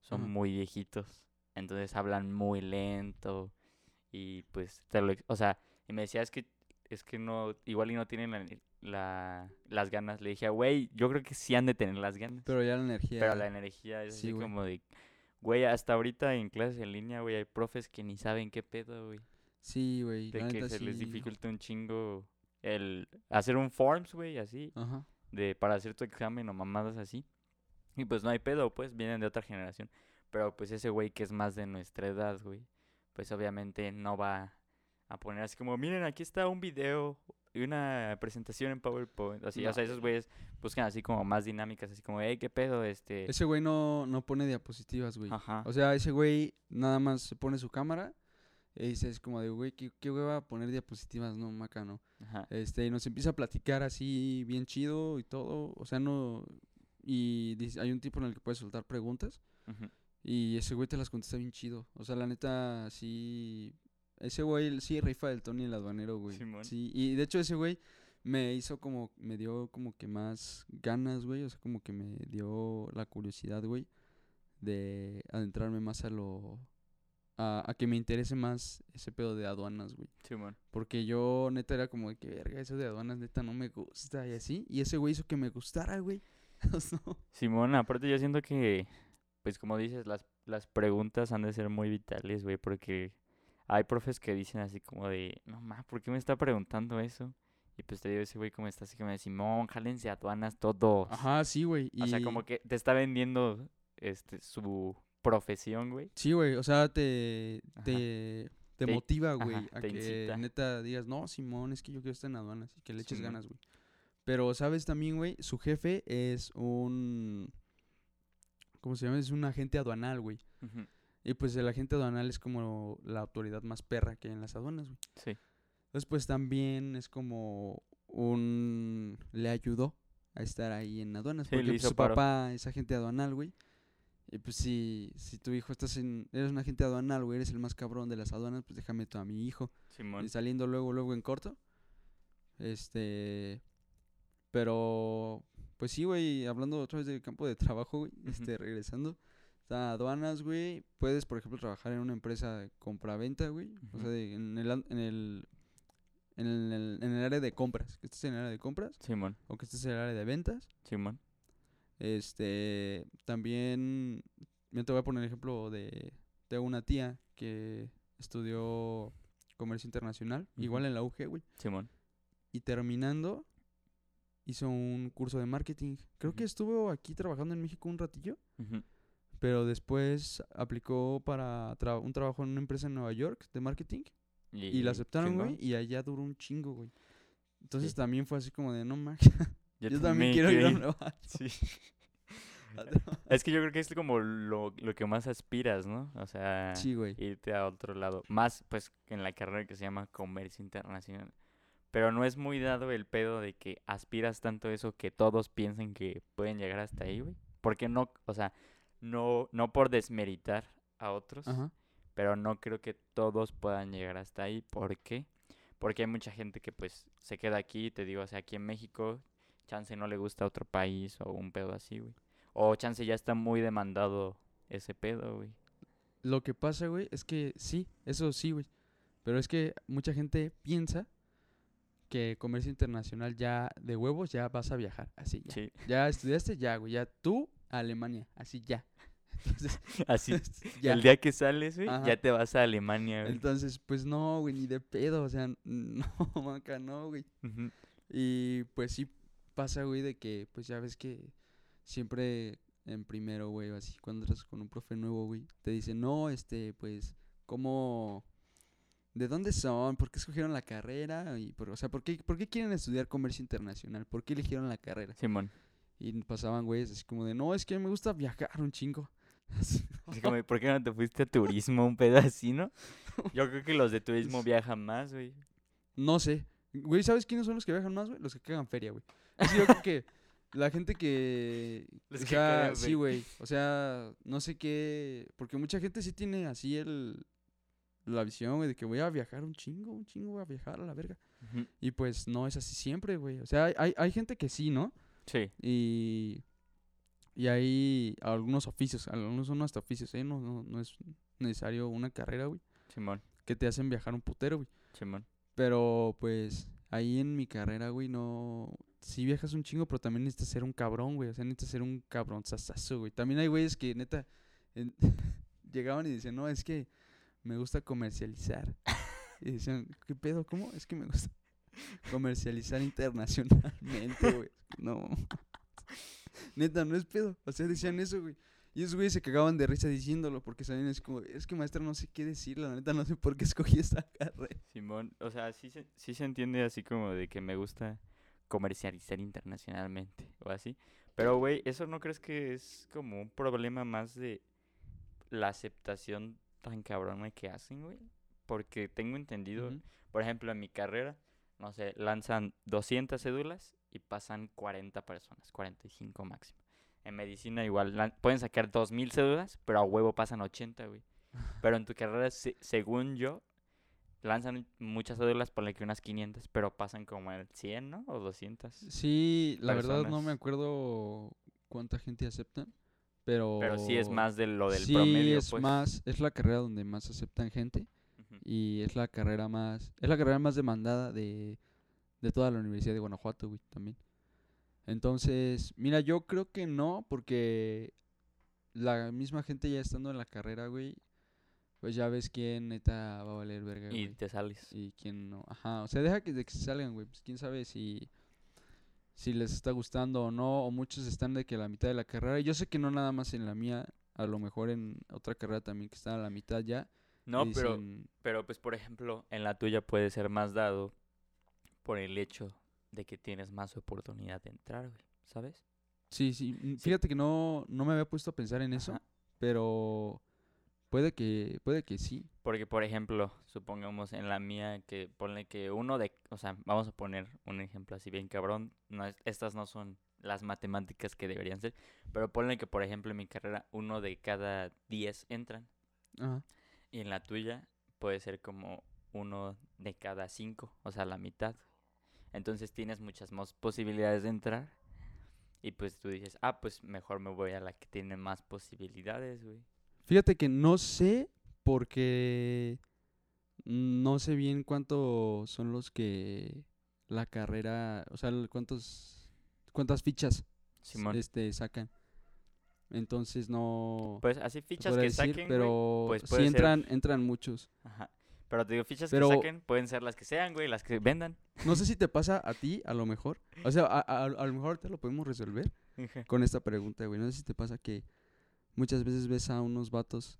son muy viejitos. Entonces hablan muy lento y pues te lo, o sea, y me decía es que es que no igual y no tienen la, la- las ganas. Le dije, güey, yo creo que sí han de tener las ganas. Pero ya la energía. Pero la energía es Sí, así como de güey, hasta ahorita en clases en línea, güey, hay profes que ni saben qué pedo, güey. Sí, güey. De que se les dificulta un chingo el hacer un forms, güey, así Ajá. de para hacer tu examen o mamadas así. Y pues no hay pedo, pues vienen de otra generación. Pero pues ese güey que es más de nuestra edad, güey, pues obviamente no va a poner así como, miren, aquí está un video y una presentación en PowerPoint. Así, o No, sea, esos güeyes buscan así como más dinámicas, así como, hey, ¿qué pedo? Este... Ese güey no, no pone diapositivas, güey. Ajá. O sea, ese güey nada más se pone su cámara y dice, es como de, güey, ¿qué, qué hueva poner diapositivas? No, maca, no. Ajá. Este, y nos empieza a platicar así bien chido y todo. O sea, no... Y dice- hay un tipo en el que puedes soltar preguntas. Y ese güey te las contesta bien chido. O sea, la neta, sí. Ese güey sí rifa del Tony el aduanero, güey. Simón. Sí, y de hecho ese güey me hizo como, me dio como que más ganas, güey, o sea, como que me dio la curiosidad, güey, de adentrarme más a lo, a, a que me interese más ese pedo de aduanas, güey. Simón. Porque yo, neta, era como de que, verga, eso de aduanas, neta, no me gusta y así. Y ese güey hizo que me gustara, güey. No. Simón, aparte yo siento que, pues como dices, las, las preguntas han de ser muy vitales, güey, porque hay profes que dicen así como de, no ma, ¿por qué me está preguntando eso? Y pues te digo ese güey como está así como de, Simón, jálense aduanas todos. Ajá, sí, güey. O sea, y- como que te está vendiendo este su profesión, güey. Sí, güey, o sea, te, te, te Te- motiva, güey, a te que incita. neta digas, no, Simón, es que yo quiero estar en aduanas y que le eches ganas, güey. Pero, ¿sabes también, güey? Su jefe es un... ¿Cómo se llama? Es un agente aduanal, güey. Ujú, Y pues el agente aduanal es como la autoridad más perra que hay en las aduanas, güey. Sí. Entonces, pues también es como un... Le ayudó a estar ahí en aduanas. Sí, porque pues, su paro. papá es agente aduanal, güey. Y pues si, si tu hijo estás en... Eres un agente aduanal, güey, eres el más cabrón de las aduanas, pues déjame tú a mi hijo. Simón. Y saliendo luego, luego en corto. Este... Pero... Pues sí, güey, hablando otra vez del campo de trabajo, güey, Ujú. este, regresando. Está aduanas, güey. Puedes, por ejemplo, trabajar en una empresa de compra-venta, güey. O sea, de- en, el, en, el, en, el, en el área de compras. Que estés en el área de compras Simón. o que estés en el área de ventas. Simón. Este, también, yo te voy a poner el ejemplo de, de una tía que estudió comercio internacional, igual en la UG, güey. Simón. Y terminando, hizo un curso de marketing. Creo que estuvo aquí trabajando en México un ratillo, Ujú, pero después aplicó para tra- un trabajo en una empresa en Nueva York de marketing y la aceptaron, güey, y allá duró un chingo, güey. Entonces Sí. también fue así como de, no mames, Yo, yo también quiero ir a Nueva York. Sí. Es que yo creo que es como lo, lo que más aspiras, ¿no? O sea, Sí, irte a otro lado. Más, pues, en la carrera que se llama Comercio Internacional. Pero no es muy dado el pedo de que aspiras tanto eso que todos piensen que pueden llegar hasta ahí, güey. Porque no, o sea, no, no por desmeritar a otros, Ajá. pero no creo que todos puedan llegar hasta ahí. ¿Por qué? Porque hay mucha gente que pues se queda aquí, te digo, o sea, aquí en México, chance no le gusta otro país o un pedo así, güey. O chance ya está muy demandado ese pedo, güey. Lo que pasa, güey, es que sí, eso sí, güey. Pero es que mucha gente piensa que comercio internacional ya de huevos ya vas a viajar, así ya. Sí, Ya estudiaste, ya, güey, ya tú a Alemania, así ya. Entonces, así. ya. El día que sales, güey, Ajá. ya te vas a Alemania, güey. Entonces, pues no, güey, ni de pedo, o sea, no, maca, no, güey. Y pues sí pasa, güey, de que, pues ya ves que siempre en primero, güey, así, cuando entras con un profe nuevo, güey, te dicen, no, este, pues, ¿cómo, de dónde son? ¿Por qué escogieron la carrera? Y, por, o sea, ¿por qué, ¿por qué quieren estudiar comercio internacional? ¿Por qué eligieron la carrera? Simón. Y pasaban, güeyes, así como de, no, es que me gusta viajar un chingo. Así, Así como, ¿por qué no te fuiste a turismo un pedo así, no? Yo creo que los de turismo viajan más, güey. No sé. Güey, ¿sabes quiénes son los que viajan más, güey? Los que cagan feria, güey. Así yo creo que la gente que... Los o que sea, cagan sí, güey. O sea, no sé qué... Porque mucha gente sí tiene así el... La visión, güey, de que voy a viajar un chingo, un chingo voy a viajar a la verga. Y pues no es así siempre, güey. O sea, hay, hay, hay gente que sí, ¿no? Sí, Y... Y hay algunos oficios, algunos son hasta oficios, ¿eh? No, no, no es necesario una carrera, güey. Simón, Que te hacen viajar un putero, güey. Simón. Pero pues ahí en mi carrera, güey, no. Sí viajas un chingo, pero también necesitas ser un cabrón, güey. O sea, necesitas ser un cabrón sasazo, güey. También hay güeyes que neta en- llegaban y decían, no, es que me gusta comercializar. Y decían, ¿qué pedo? ¿Cómo? Es que me gusta comercializar internacionalmente, güey. No. Neta, no es pedo. O sea, decían eso, güey. Y esos güeyes se cagaban de risa diciéndolo porque sabían, es como, es que maestra no sé qué decir, la neta no sé por qué escogí esta carrera. Simón, o sea, sí se, sí se entiende así como de que me gusta comercializar internacionalmente o así. Pero, güey, ¿eso no crees que es como un problema más de la aceptación tan cabrona que hacen, güey? Porque tengo entendido, por ejemplo, en mi carrera, no sé, lanzan 200 cédulas y pasan 40 personas, 45 máximo. En medicina igual, pueden sacar 2000 cédulas, pero a huevo pasan 80, güey. Pero en tu carrera, se- según yo, lanzan muchas cédulas, ponle que unas 500, pero pasan como el 100, ¿no? O 200. Sí, la verdad no me acuerdo cuánta gente aceptan, pero... Pero sí es más de lo del sí, promedio, es pues. más, es la carrera donde más aceptan gente. Y es la carrera más, es la carrera más demandada de, de toda la Universidad de Guanajuato, güey, también. Entonces, mira, yo creo que no, porque la misma gente ya estando en la carrera, güey, pues ya ves quién neta va a valer verga, Y güey. te sales. Y quién no. Ajá, o sea, deja que, de que se salgan, güey. Pues quién sabe si, si les está gustando o no. O muchos están de que a la mitad de la carrera. Y yo sé que no nada más en la mía, a lo mejor en otra carrera también que están a la mitad ya. No, pero, pero pues por ejemplo, en la tuya puede ser más dado por el hecho de que tienes más oportunidad de entrar, güey, ¿sabes? Sí, sí. mm, Sí. Fíjate que no, no me había puesto a pensar en eso. Pero puede que, puede que sí. Porque, por ejemplo, supongamos en la mía que ponle que uno de, o sea, vamos a poner un ejemplo así bien cabrón, no es- estas no son las matemáticas que deberían ser, pero ponle que, por ejemplo, en mi carrera uno de cada 10 entran Ajá. Y en la tuya puede ser como uno de cada 5, o sea, la mitad. Entonces tienes muchas más posibilidades de entrar y pues tú dices, ah, pues mejor me voy a la que tiene más posibilidades, güey. Fíjate que no sé porque no sé bien cuántos son los que la carrera, o sea, cuántos cuántas fichas Simón. este sacan. Entonces no Pues así fichas que decir, saquen, güey, pero pues sí ser- entran entran muchos. Ajá. Pero te digo, fichas Pero- que saquen pueden ser las que sean, güey, las que vendan. No sé si te pasa a ti, a lo mejor. O sea, a, a- a lo mejor te lo podemos resolver con esta pregunta, güey. No sé si te pasa que muchas veces ves a unos vatos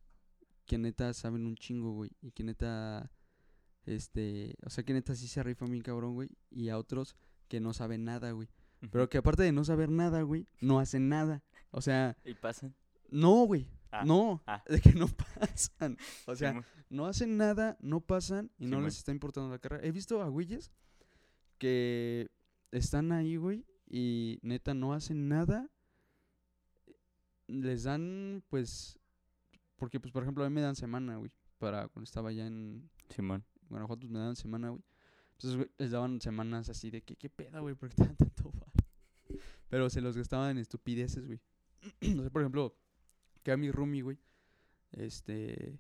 que neta saben un chingo, güey. Y que neta, este, o sea, que neta sí se rifan bien cabrón, güey. Y a otros que no saben nada, güey. Pero que aparte de no saber nada, güey, no hacen nada. O sea, Y pasan. no, güey. Ah, no, ah. de que no pasan. O sea, no hacen nada, no pasan y no les está importando la carrera. He visto a güeyes que están ahí, güey, y neta no hacen nada. Les dan, pues, porque, pues, por ejemplo, a mí me dan semana, güey, para cuando estaba allá en Simón. Guanajuato, pues, me daban semana, güey. Entonces, güey, les daban semanas así de que, ¿qué pedo, güey? ¿Por qué te dan tanto? Pero se los gastaban en estupideces, güey. no sé, por ejemplo, que a mi roomie, güey, este,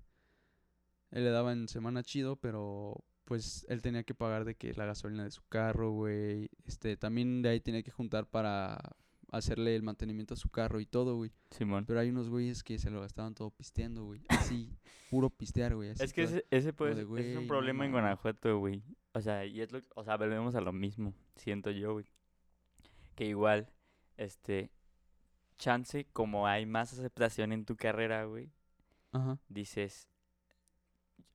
él le daban semana chido, pero pues él tenía que pagar de que la gasolina de su carro, güey. Este, también de ahí tenía que juntar para hacerle el mantenimiento a su carro y todo, güey. Simón. Pero hay unos güeyes que se lo gastaban todo pisteando, güey. Así, puro pistear, güey. así Es que todo. ese, ese, puede de, es un no problema en. Guanajuato, güey. O sea, y es lo, o sea, volvemos a lo mismo, siento yo, güey. Que igual, este, chance, como hay más aceptación en tu carrera, güey, Ajá. dices,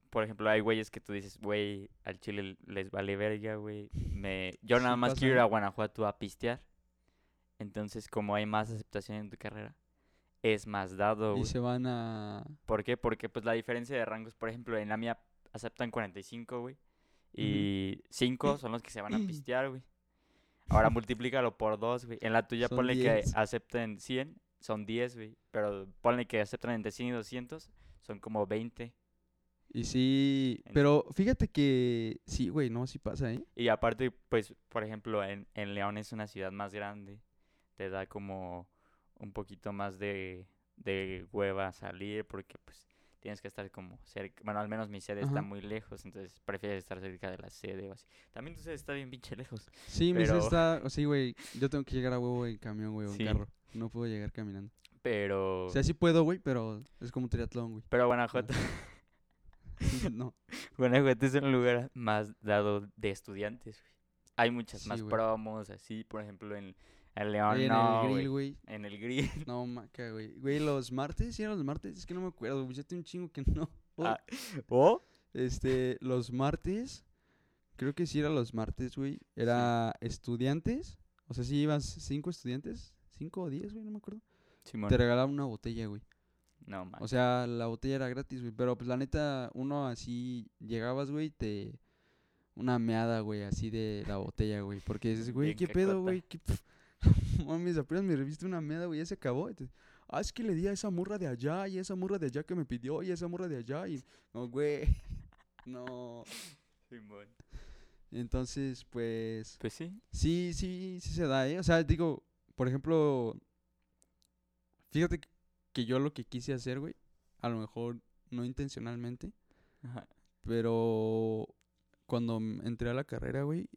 por ejemplo, hay güeyes que tú dices, güey, al chile les vale verga, güey. Me, yo nada más quiero ir a Guanajuato a pistear. Entonces, como hay más aceptación en tu carrera, es más dado, Y se van a... ¿Por qué? Porque pues la diferencia de rangos, por ejemplo, en la mía aceptan 45, güey. Y 5 son los que se van a pistear, güey. Ahora multiplícalo por 2, güey. En la tuya Son ponle 10. que acepten 100, son 10, güey. Pero ponle que aceptan entre 100 y 200, son como 20. Y sí... Pero fíjate que... Sí, güey, no, sí pasa, ¿eh? Y aparte, pues, por ejemplo, en, en León es una ciudad más grande. Te da como un poquito más de, de hueva salir porque, pues, tienes que estar como cerca. Bueno, al menos mi sede está muy lejos, entonces prefieres estar cerca de la sede o así. También tu sede está bien pinche lejos. Sí, mi sede está... Sí, güey, yo tengo que llegar a huevo en camión, güey, o en carro. No puedo llegar caminando. Pero... O sea, sí puedo, güey, pero es como un triatlón, güey. Pero Guanajuato, no. Guanajuato es un lugar más dado de estudiantes, güey. Hay muchas Sí, más güey. promos, así, por ejemplo, en, en León, Güey, en no, el grill, güey. En el grill. No, maca, güey. Güey, los martes, ¿sí eran los martes? Es que no me acuerdo, güey. Ya tengo un chingo que no. Ah, ¿O? Este, los martes, creo que sí eran los martes, güey. Era estudiantes. O sea, sí ibas cinco estudiantes. Cinco o diez, güey, no me acuerdo. Simón. Te regalaban una botella, güey. No, man. O sea, la botella era gratis, güey. Pero pues la neta, uno así llegabas, güey, te. Una meada, güey, así de la botella, güey. Porque dices, güey, ¿qué pedo, güey? ¿Qué pf- Mames, apenas me reviste una meada, güey, ya se acabó. Entonces, ah, es que le di a esa morra de allá y esa morra de allá que me pidió y esa morra de allá y. No, güey. No. Simón. Entonces, pues, Pues sí. sí, sí, sí se da, ¿eh? O sea, digo, por ejemplo, fíjate que yo lo que quise hacer, güey, a lo mejor no intencionalmente, Ajá. pero cuando entré a la carrera, güey,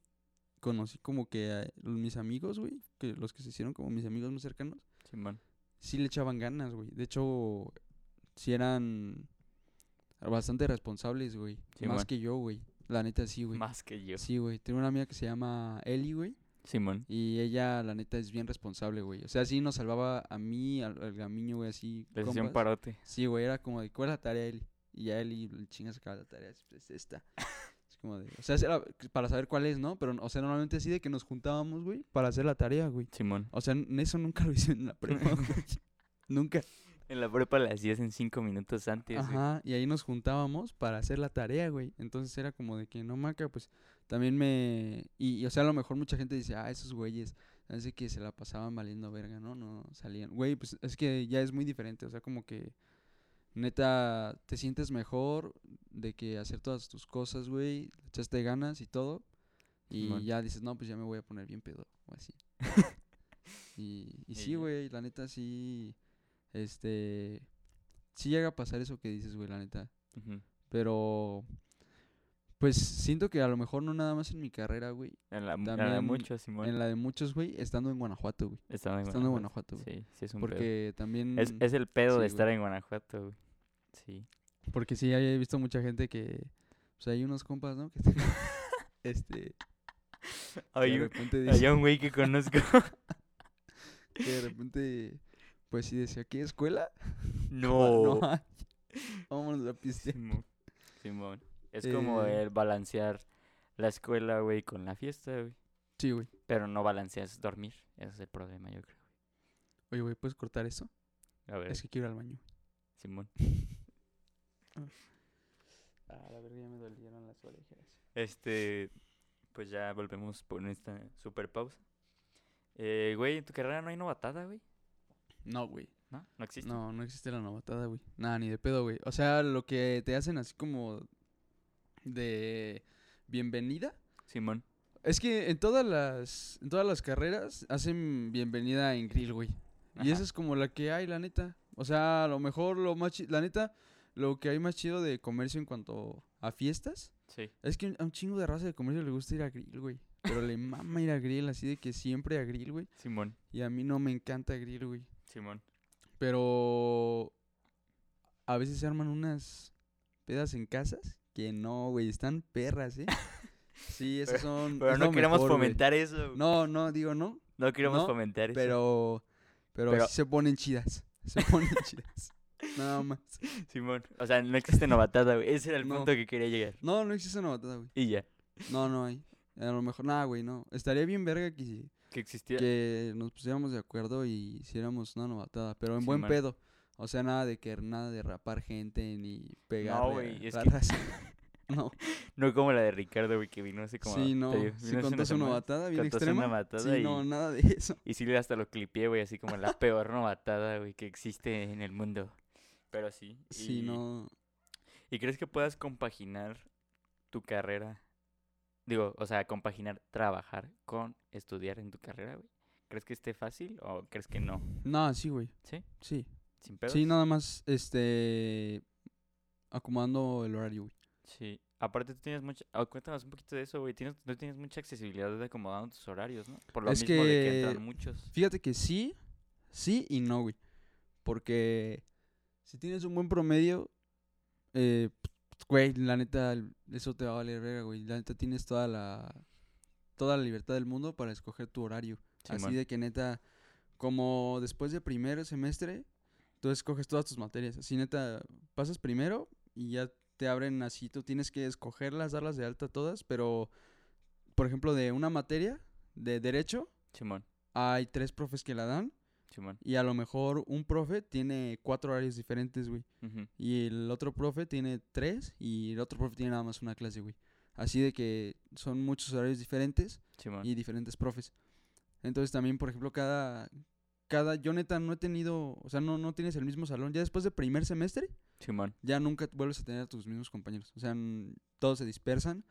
conocí como que a mis amigos, güey, que los que se hicieron como mis amigos más cercanos, Simón. sí le echaban ganas, güey. De hecho, sí eran bastante responsables, güey. Simón. Más que yo, güey. La neta, sí, güey. Más que yo. Sí, güey. Tengo una amiga que se llama Eli, güey. Simón. Y ella, la neta, es bien responsable, güey. O sea, sí nos salvaba a mí, al, al gamiño, güey, así. Les hacía un parote. Sí, güey, era como de, ¿cuál es la tarea, Eli? Y ya Eli, el chinga sacaba la tarea, es pues, esta. Como de, o sea, era para saber cuál es, ¿no? Pero, o sea, normalmente así de que nos juntábamos, güey, para hacer la tarea, güey. Simón. O sea, eso nunca lo hice en la prepa, güey. Nunca. En la prepa la hacías en cinco minutos antes. güey. Ajá, y ahí nos juntábamos para hacer la tarea, güey. Entonces era como de que no maca, pues también me. Y, y, o sea, a lo mejor mucha gente dice, ah, esos güeyes, parece que se la pasaban valiendo verga, ¿no? No salían. Güey, pues es que ya es muy diferente, o sea, como que. Neta, te sientes mejor de que hacer todas tus cosas, güey. Echaste ganas y todo. Y ya dices, no, pues ya me voy a poner bien pedo, o así. y, y sí, güey, la neta sí. Este. Sí llega a pasar eso que dices, güey, la neta. Pero. Pues siento que a lo mejor no nada más en mi carrera, güey. En la, en la de También muchos, Simón. En la de muchos, güey, estando en Guanajuato, güey. Estando en estando Guanajuato. Güey. Sí, sí es un pedo. Porque también. Es, es el pedo de sí, estar güey. en Guanajuato, güey. Sí. Porque sí, he visto mucha gente que. Pues hay unos compas, ¿no? Que te- este. Hay de un, hay un güey que conozco. que de repente. Pues sí decía, ¿qué escuela? no. no hay. Vámonos a pistear. Simón. Simón. Es como el balancear la escuela, güey, con la fiesta, güey. Sí, güey. Pero no balanceas dormir. Ese es el problema, yo creo. Oye, güey, ¿puedes cortar eso? A ver, Es que quiero ir al baño. Simón. Ah, la verga, ya me dolieron las orejas. Este, pues ya volvemos por esta super pausa. Eh, güey, en tu carrera no hay novatada, güey. No, güey. ¿No? ¿No existe? No, no existe la novatada, güey. Nada, ni de pedo, güey. O sea, lo que te hacen así como de bienvenida. Simón. Es que en todas las en todas las carreras hacen bienvenida en grill, güey. Y esa es como la que hay, la neta. O sea, a lo mejor lo más la neta, lo que hay más chido de comercio en cuanto a fiestas, Sí. es que a un chingo de raza de comercio le gusta ir a grill, güey. Pero le mama ir a grill, así de que siempre a grill, güey. Simón. Y a mí no me encanta grill, güey. Simón. Pero a veces se arman unas pedas en casas que no, güey, están perras, ¿eh? Sí, esas son. Pero es no queremos mejor, güey. fomentar eso. güey. No, no, digo no, No queremos no, fomentar eso. pero, pero. Pero- sí se ponen chidas. Se ponen chidas. Nada más. Simón. O sea, no existe novatada, güey. Ese era el No. punto que quería llegar. No, no existe una batalla, güey. Y ya. No, no hay. A lo mejor, nada, güey, no. Estaría bien verga que, Que existía. que nos pusiéramos de acuerdo y hiciéramos una novatada, pero en Sí, buen man. pedo. O sea, nada de que nada de rapar gente ni pegar güey, es la que- raza. No, No como la de Ricardo, güey, que vino hace como. sí, no. digo, hace contó su novatada bien extrema. novatada Sí, y- no, nada de eso. Y sí, hasta lo clipeé, güey, así como la peor novatada, güey, que existe en el mundo. Pero sí. Sí, y- no. ¿Y crees que puedas compaginar tu carrera? Digo, o sea, compaginar trabajar con estudiar en tu carrera, güey. ¿Crees que esté fácil o crees que no? No, sí, güey. ¿Sí? Sí. ¿Sin pedos? Sí, nada más, este. Acomodando el horario, güey. Sí. Aparte tú tienes mucha... ah, cuéntanos un poquito de eso, güey. Tienes, tú tienes mucha accesibilidad de acomodando tus horarios, ¿no? Por lo Es mismo de que que- entran muchos. Fíjate que sí, sí y no, güey. Porque si tienes un buen promedio, eh, güey, la neta, eso te va a valer verga, güey. La neta tienes toda la, toda la libertad del mundo para escoger tu horario. Así de que neta, como después de primer semestre, tú escoges todas tus materias. Así neta, pasas primero y ya te abren así, tú tienes que escogerlas, darlas de alta todas, pero, por ejemplo, de una materia de derecho, Simón, hay tres profes que la dan Simón. y a lo mejor un profe tiene cuatro horarios diferentes, güey. Y el otro profe tiene tres y el otro profe tiene nada más una clase, güey. Así de que son muchos horarios diferentes Simón. y diferentes profes. Entonces también, por ejemplo, cada... Cada, yo neta no he tenido, o sea, no, no tienes el mismo salón. Ya después de primer semestre, Simón. ya nunca vuelves a tener a tus mismos compañeros. O sea, todos se dispersan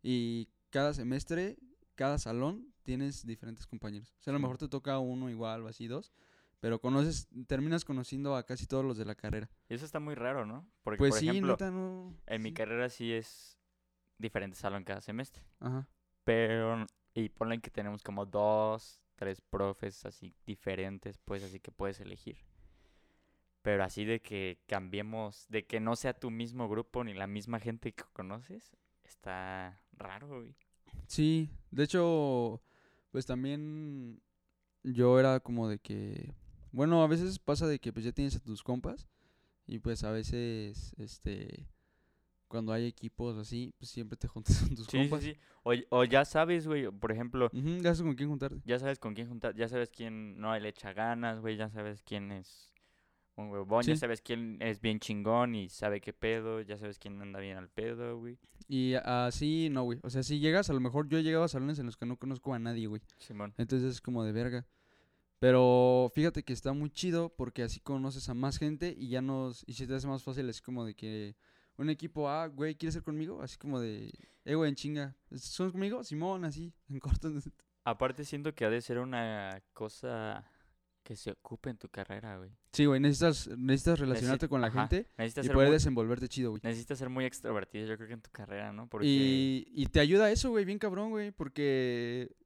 y cada semestre, cada salón, tienes diferentes compañeros. O sea, a lo mejor te toca uno igual o así dos, pero conoces, terminas conociendo a casi todos los de la carrera. Y eso está muy raro, ¿no? Porque, Pues por sí, ejemplo, neta, no. en mi carrera sí es diferente salón cada semestre. Ajá. Pero, y ponle que tenemos como dos, tres profes así diferentes, pues así que puedes elegir. Pero así de que cambiemos, de que no sea tu mismo grupo ni la misma gente que conoces, está raro. Sí, de hecho, pues también yo era como de que, bueno, a veces pasa de que pues ya tienes a tus compas y pues a veces, este, cuando hay equipos así, pues siempre te juntas con tus Sí, sí, compas. sí. O, o ya sabes, güey, por ejemplo, ya sabes con quién juntarte. ya sabes con quién juntar, ya sabes quién no le echa ganas, güey, ya sabes quién es un huevón, ya Sí. sabes quién es bien chingón y sabe qué pedo, ya sabes quién anda bien al pedo, güey. Y así, no, güey. O sea, si llegas, a lo mejor yo he llegado a salones en los que no conozco a nadie, güey. Simón. Entonces es como de verga. Pero fíjate que está muy chido porque así conoces a más gente y ya nos. Y se te hace más fácil, así como de que un equipo, ah, güey, ¿quieres ser conmigo? Así como de, eh, güey, en chinga. ¿Son conmigo? Simón, así, en corto. Aparte siento que ha de ser una cosa que se ocupe en tu carrera, güey. Sí, güey, necesitas, necesitas relacionarte con la ajá, gente Necesitas y poder muy, desenvolverte chido, güey. necesitas ser muy extrovertido, yo creo que en tu carrera, ¿no? Porque Y, y te ayuda eso, güey, bien cabrón, güey, porque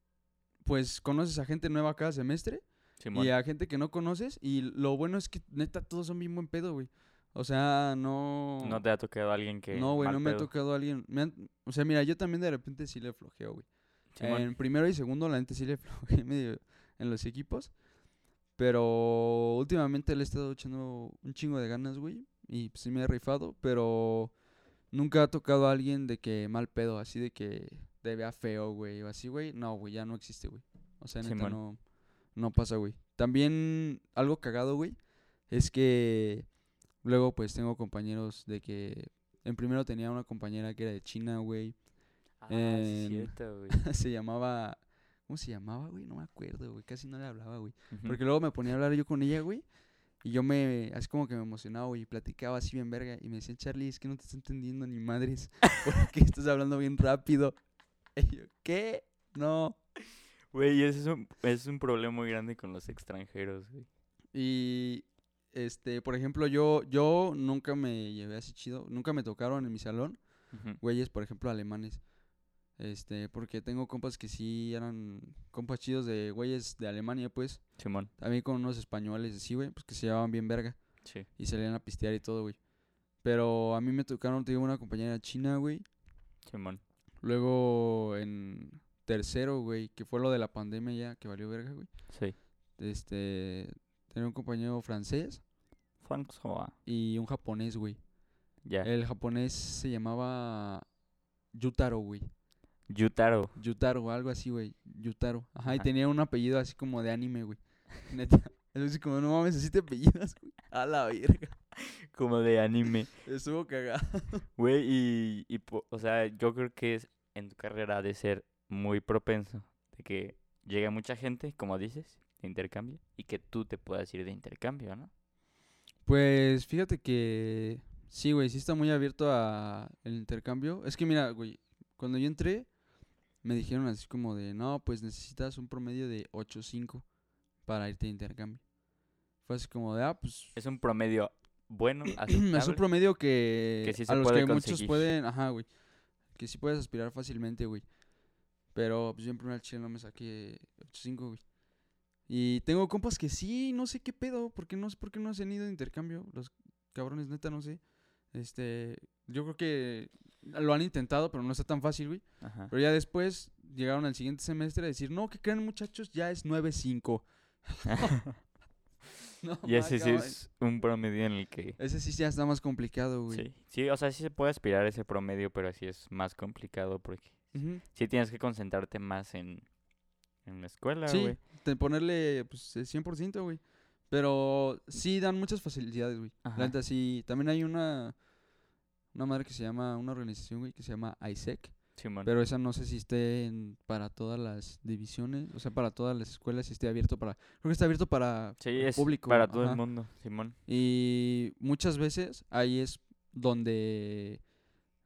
pues conoces a gente nueva cada semestre. Simón, Y a gente que no conoces. Y lo bueno es que neta todos son bien buen pedo, güey. O sea, no. no te ha tocado alguien que No, güey, no me ha tocado alguien. me han- o sea, mira, yo también de repente sí le flojeo, güey. En primero y segundo, la gente sí le flojé medio en los equipos. Pero últimamente le he estado echando un chingo de ganas, güey. Y pues, sí me he rifado. Pero nunca ha tocado a alguien de que mal pedo, así de que te vea feo, güey. O así, güey. No, güey, ya no existe, güey. O sea, neta, no, no pasa, güey. También algo cagado, güey. Es que luego, pues tengo compañeros de que. En primero tenía una compañera que era de China, güey. Ah, en- cierto, güey. se llamaba. ¿Cómo se llamaba, güey? No me acuerdo, güey. Casi no le hablaba, güey. Porque luego me ponía a hablar yo con ella, güey. Y yo me. Así como que me emocionaba, güey. Y platicaba así bien verga. Y me decían, Charlie, es que no te está entendiendo ni madres. Porque estás hablando bien rápido. Y yo, ¿qué? No. Güey, ese es un, es un problema muy grande con los extranjeros, güey. Y. Este, por ejemplo, yo, yo nunca me llevé así chido. Nunca me tocaron en mi salón. Güeyes, por ejemplo, alemanes. Este, porque tengo compas que sí eran compas chidos de güeyes de Alemania, pues. Simón, También con unos españoles, así, güey, pues que se llevaban bien verga. sí. Y salían a pistear y todo, güey. Pero a mí me tocaron, te digo, una compañera china, güey. Simón. Luego en tercero, güey, que fue lo de la pandemia ya, que valió verga, güey. Sí. Este, tenía un compañero francés François. y un japonés, güey. Ya. El japonés se llamaba Yutaro, güey. Yutaro. Yutaro, algo así, güey. Yutaro. Ajá, y tenía un apellido así como de anime, güey. Neta. Es así como, no mames, así te apellidas, güey. A la verga. Como de anime. Estuvo cagado. Güey, y, y po- o sea, yo creo que es en tu carrera ha de ser muy propenso de que llegue mucha gente, como dices, de intercambio, y que tú te puedas ir de intercambio, ¿no? Pues fíjate que sí, güey, sí está muy abierto a el intercambio. Es que mira, güey, cuando yo entré me dijeron así como de, "No, pues necesitas un promedio de 8.5 para irte de intercambio." Fue así como de, "Ah, pues Es un promedio bueno, es un aceptable. promedio que, Que sí se a los puede que muchos conseguir. pueden, ajá, güey, que sí puedes aspirar fácilmente, güey. Pero pues yo en primer chile no me saqué 8.5, güey. Y tengo compas que sí, no sé qué pedo, porque no sé por qué no se han ido de intercambio, los cabrones neta no sé. Este, yo creo que lo han intentado, pero no está tan fácil, güey. Ajá. Pero ya después llegaron al siguiente semestre a decir, "No, que creen muchachos, ya es 9.5." No, y ese sí es un promedio en el que... Ese sí ya está más complicado, güey. Sí, sí, o sea, sí se puede aspirar a ese promedio, pero sí es más complicado porque sí tienes que concentrarte más en, en la escuela, Sí, güey. de ponerle pues el 100%, güey. Pero sí dan muchas facilidades, güey. La neta sí. También hay una una madre que se llama una organización, güey, que se llama ISEC, Simón. pero esa no sé si esté en- para todas las divisiones, o sea, para todas las escuelas si esté abierto para creo que está abierto para sí, es público, para todo ajá. el mundo, Simón. y muchas veces ahí es donde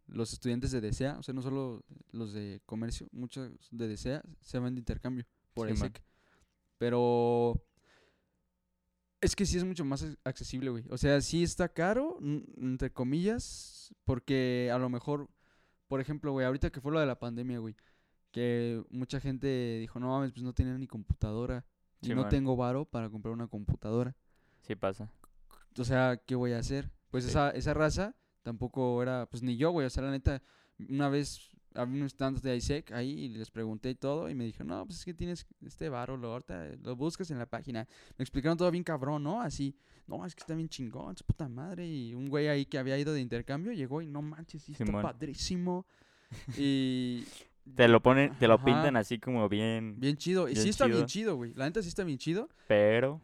los estudiantes de DESEA, o sea, no solo los de comercio, muchos de DESEA se van de intercambio por Sí. Pero es que sí es mucho más ac- accesible, güey. O sea, sí está caro, entre comillas, porque a lo mejor, por ejemplo, güey, ahorita que fue lo de la pandemia, güey, que mucha gente dijo, no mames, pues no tenía ni computadora. Y no man. tengo varo para comprar una computadora. Sí pasa. O sea, ¿qué voy a hacer? Pues Sí. esa, esa raza tampoco era, pues ni yo, güey. O sea, la neta, una vez había unos stands de ISEC ahí y les pregunté y todo y me dijeron, no, pues es que tienes este varo, lo, ahorita lo buscas en la página. Me explicaron todo bien cabrón, ¿no? Así, no, es que está bien chingón, su puta madre. Y un güey ahí que había ido de intercambio llegó y no manches, sí, está Simón. padrísimo. y Te lo ponen, te lo Ajá. pintan así como bien, bien chido. Y Bien sí está bien chido, güey. La neta sí está bien chido. pero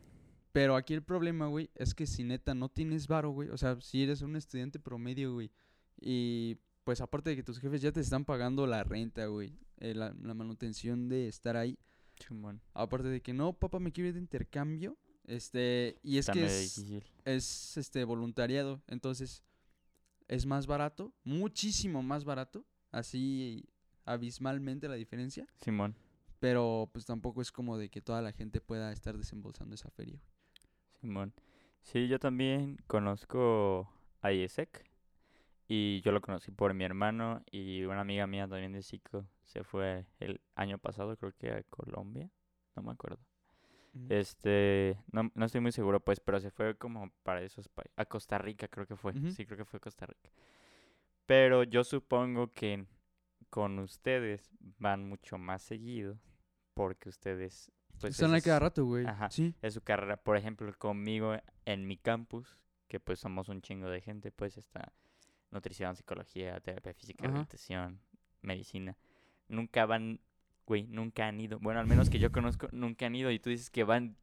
Pero aquí el problema, güey, es que si neta no tienes varo, güey, o sea, si eres un estudiante promedio, güey, y pues aparte de que tus jefes ya te están pagando la renta, güey, eh, la, la manutención de estar ahí, chumón. aparte de que no, papá, me quiero ir de intercambio, este, y es Está que es, es, este, voluntariado, entonces es más barato, muchísimo más barato, así abismalmente la diferencia, Simón. pero pues tampoco es como de que toda la gente pueda estar desembolsando esa feria, güey. Simón. Sí, yo también conozco a IESEC y yo lo conocí por mi hermano y una amiga mía también de Chico se fue el año pasado, creo que a Colombia, no me acuerdo. Este, no, no estoy muy seguro pues, pero se fue como para esos países, a Costa Rica creo que fue, sí, creo que fue Costa Rica. Pero yo supongo que con ustedes van mucho más seguido porque ustedes pues Están ahí cada rato, güey. Ajá. Sí. es su carrera. Por ejemplo, conmigo en mi campus, que pues somos un chingo de gente, pues está nutrición, psicología, terapia física, Ajá. rehabilitación, medicina. Nunca van, güey, nunca han ido. Bueno, al menos que yo conozco, nunca han ido. Y tú dices que van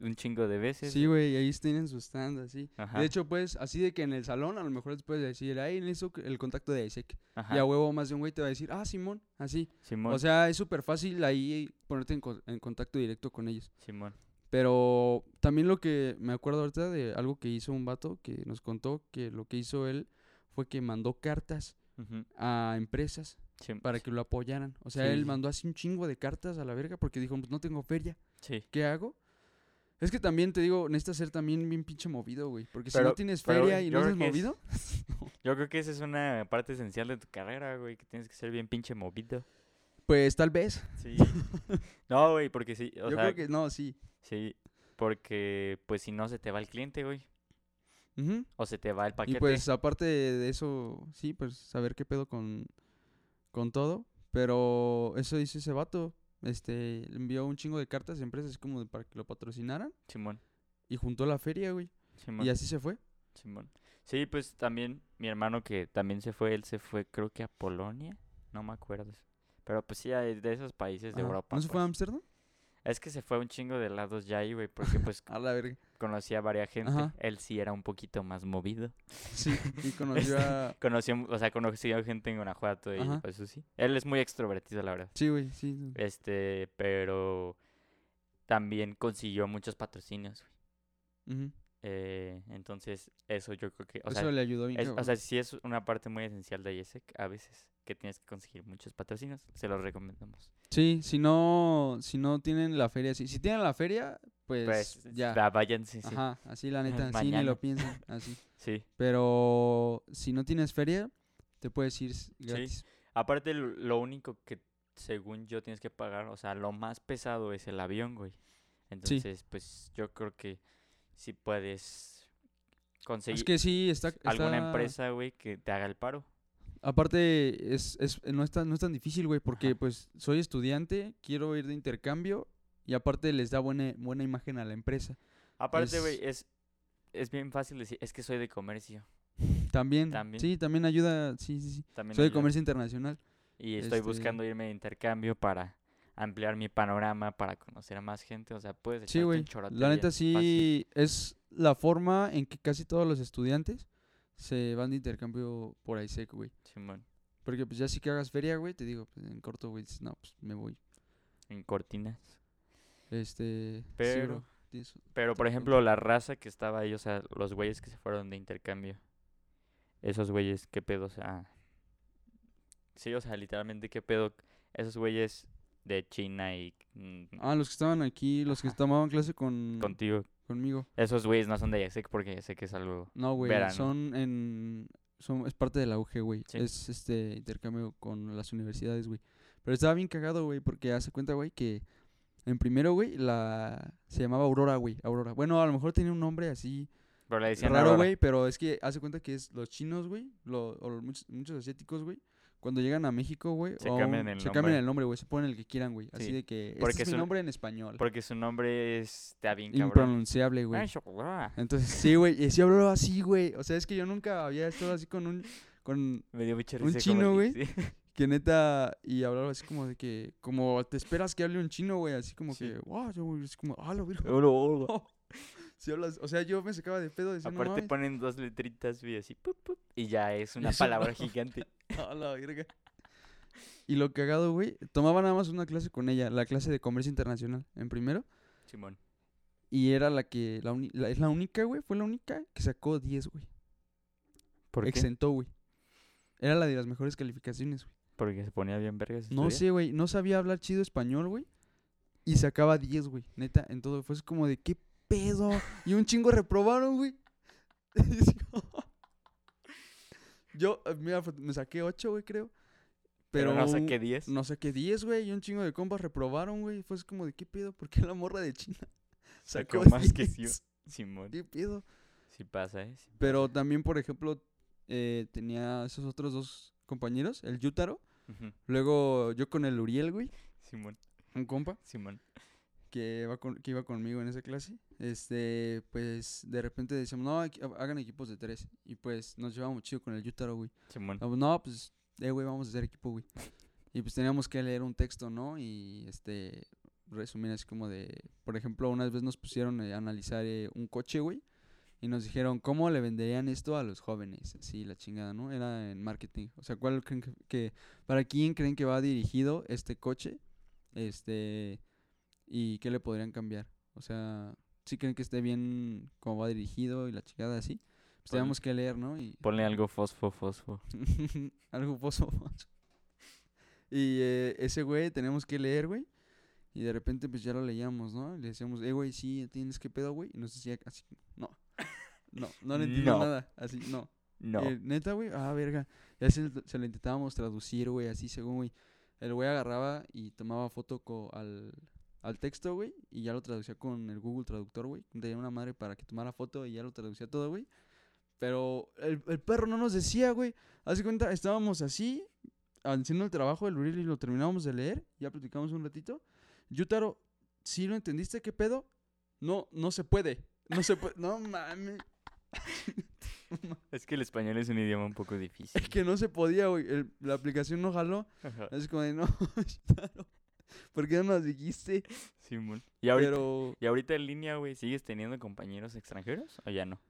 un chingo de veces. Sí, güey, ahí tienen su stand, así. Ajá. De hecho, pues, así de que en el salón a lo mejor les puedes decir, ahí necesito el contacto de ISEC. Ajá. Y a huevo más de un güey te va a decir, ah, Simón, así. Simón. O sea, es súper fácil ahí ponerte en, co- en contacto directo con ellos. Simón. Pero también lo que me acuerdo ahorita de algo que hizo un vato que nos contó que lo que hizo él fue que mandó cartas a empresas para que lo apoyaran. O sea, Sí, él mandó así un chingo de cartas a la verga porque dijo, pues no tengo feria. Sí. ¿qué hago? Es que también te digo, necesitas ser también bien pinche movido, güey. Porque si no tienes feria y no creo eres que es- movido, Yo creo que esa es una parte esencial de tu carrera, güey, que tienes que ser bien pinche movido. pues tal vez. Sí. no, güey, porque sí, o Yo sea, creo que no, sí. sí, porque pues si no se te va el cliente, güey, Ujú. o se te va el Y paquete. pues aparte de eso, sí, pues saber qué pedo con, con todo. Pero eso hizo ese vato. Este, le envió un chingo de cartas a empresas como de- para que lo patrocinaran. Simón, Y juntó la feria, güey. Simón, Y así se fue. Simón. Sí, pues también mi hermano que también se fue, él se fue creo que a Polonia, no me acuerdo. Pero pues sí, de esos países de. Europa. ¿No se fue a pues. Ámsterdam? Es que se fue un chingo de lados ya ahí, güey, porque pues A la verga. conocía a varias gente. Ajá. Él sí era un poquito más movido. Sí. Y conoció a. Conoció, o sea, conoció gente en Guanajuato y Ajá. pues eso sí. Él es muy extrovertido, la verdad. Sí, güey, sí. Este, pero también consiguió muchos patrocinios. güey. Ujú. Eh, entonces, eso yo creo que, o Eso sea, le ayudó bien. es- o sea, sí es una parte muy esencial de IESEC a veces, que tienes que conseguir muchos patrocinios. Se los recomendamos. Sí, si no, si no tienen la feria, sí. Si tienen la feria, pues, Pues, ya. váyanse, sí. Ajá, así la neta, sí, ni lo piensan, así. Sí. Pero si no tienes feria, te puedes ir gratis. Aparte, lo, lo único que, según yo, tienes que pagar, o sea, lo más pesado es el avión, güey. Entonces, pues, yo creo que si puedes conseguir Es que sí, está, alguna empresa, güey, que te haga el paro. Aparte, es, es, no, es tan, no es tan difícil, güey, porque Ajá. pues soy estudiante, quiero ir de intercambio y aparte les da buena, buena imagen a la empresa. Aparte, güey, es, es bien fácil decir, es que soy de comercio. También, También. sí, también ayuda, sí, sí, sí. También Soy de comercio internacional. Y estoy este- buscando irme de intercambio para ampliar mi panorama, para conocer a más gente. O sea, puedes Sí, echarte güey. un chorote La neta sí fácil. es la forma en que casi todos los estudiantes se van de intercambio por ISEC, güey. Simón, Porque pues ya sí que hagas feria, güey, te digo, pues, en corto, güey, dices, no, pues me voy. en cortinas. Este, sí, Pero- bro, Pero, por ejemplo, la raza que estaba ahí, o sea, los güeyes que se fueron de intercambio. Esos güeyes, ¿qué pedo? O sea, Sí, o sea, literalmente, ¿qué pedo? Esos güeyes de China y mm, Ah, los que estaban aquí, los que Ajá. tomaban clase con, contigo. conmigo. Esos güeyes no son de IASEC porque sé que es algo... No, güey, Verano. son en... Son, es parte de la UG, güey. Sí. Es este intercambio con las universidades, güey. Pero estaba bien cagado, güey, porque hace cuenta, güey, que en primero, güey, la... Se llamaba Aurora, güey, Aurora. Bueno, a lo mejor tenía un nombre así Pero le decían raro, güey, pero es que hace cuenta que es los chinos, güey, lo- o los muchos, muchos asiáticos, güey, cuando llegan a México, güey, Se cambian el se cambian nombre. el nombre, güey, se ponen el que quieran, güey, así Sí, de que este porque es mi son- nombre en español, Porque su nombre está bien cabrón. impronunciable, güey. Entonces, sí, güey, y sí hablaba así, güey, o sea, es que yo nunca había estado así con un con Me dio mucha Un chino, güey. que- sí. que neta y hablaba así como de que como te esperas que hable un chino, güey, así como Sí. que, wow, es como, ah, lo. Si hablas, o sea, yo me sacaba de pedo decía, no Aparte ponen dos letritas, güey, así, pup, pup, y ya es una palabra gigante. A la verga. Y lo cagado, güey, tomaba nada más una clase con ella, la clase de comercio internacional, en primero. Simón. Y era la que, la, uni- la- es la única, güey, fue la única que sacó 10, güey. ¿Por qué? Exentó, güey. Era la de las mejores calificaciones, güey. Porque se ponía bien vergas. No sé, güey, no sabía hablar chido español, güey. Y sacaba 10, güey, neta, en todo. Fue así como de, ¿qué pedo? Y un chingo reprobaron, güey. Yo, eh, mira, me saqué 8, güey, creo. Pero no saqué 10. No saqué 10, güey, y un chingo de compas reprobaron, güey. Fue así como de, ¿qué pedo? ¿Por qué la morra de China Sacó sacó más que 10? yo. Simón. ¿Qué pedo? Sí pasa, ¿eh? Sí Pero pasa. también, por ejemplo, eh, tenía esos otros dos compañeros, el Yutaro. Ujú. Luego yo con el Uriel, güey, Simón. un compa. Simón. Que, va con- que iba conmigo en esa clase, este, pues de repente decíamos, no, hagan equipos de tres. Y pues nos llevábamos chido con el Yutaro, güey. No, no, pues, eh, güey, vamos a hacer equipo, güey. Y pues teníamos que leer un texto, ¿no? Y este, resumir así como de, por ejemplo, una vez nos pusieron eh, a analizar eh, un coche, güey. Y nos dijeron, ¿cómo le venderían esto a los jóvenes? Así, la chingada, ¿no? Era en marketing. O sea, ¿cuál creen que, que- para quién creen que va dirigido este coche? Este, y qué le podrían cambiar. O sea, si creen que esté bien cómo va dirigido y la chingada así. Pues teníamos que leer, ¿no? Y Ponle algo fosfo, fosfo. algo pozo. y eh, ese güey tenemos que leer, güey. Y de repente pues ya lo leíamos, ¿no? Y le decíamos, eh, güey, sí, tienes que pedo, güey. Y nos decía así, no. No, no le entiendo No. nada. Así, no. No. Eh, Neta, güey, ah, verga. Ya se, se lo intentábamos traducir, güey, así según, güey. El güey agarraba y tomaba foto co- al, al texto, güey, y ya lo traducía con el Google Traductor, güey. Tenía una madre para que tomara foto y ya lo traducía todo, güey. Pero el, el perro no nos decía, güey. Haz cuenta, estábamos así, haciendo el trabajo del reel y lo terminábamos de leer. Ya platicamos un ratito. Yutaro, ¿sí lo entendiste? ¿Qué pedo? No, no se puede. No se puede. No mames. Es que el español es un idioma un poco difícil. Es que no se podía, güey. el- La aplicación no jaló. Ajá. Es como de, no, Yutaro, ¿por qué no nos dijiste? Simón. ¿Y ahorita, Pero, ¿Y ahorita en línea, güey, sigues teniendo compañeros extranjeros o ya no?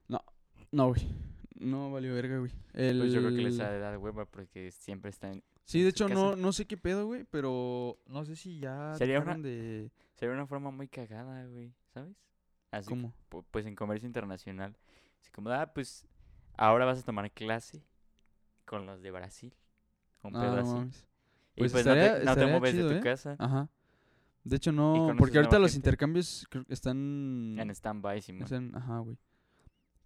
no, güey. No valió verga, güey. El... Pues yo creo que les ha de dar hueva porque siempre están... Sí, de hecho, no, casa. no sé qué pedo, güey, pero no sé si ya Sería una- de... Sería una forma muy cagada, güey, ¿sabes? Así, ¿Cómo? pu- pues en comercio internacional. Así como, ah, pues ahora vas a tomar clase con los de Brasil. Un Ah, pedo no así. mames. Y Pues pues no te, estaría- no te mueves chido, de tu ¿eh? casa. Ajá. De hecho, no, porque ahorita los gente. intercambios están... En stand-by, Simón. están- ajá, güey.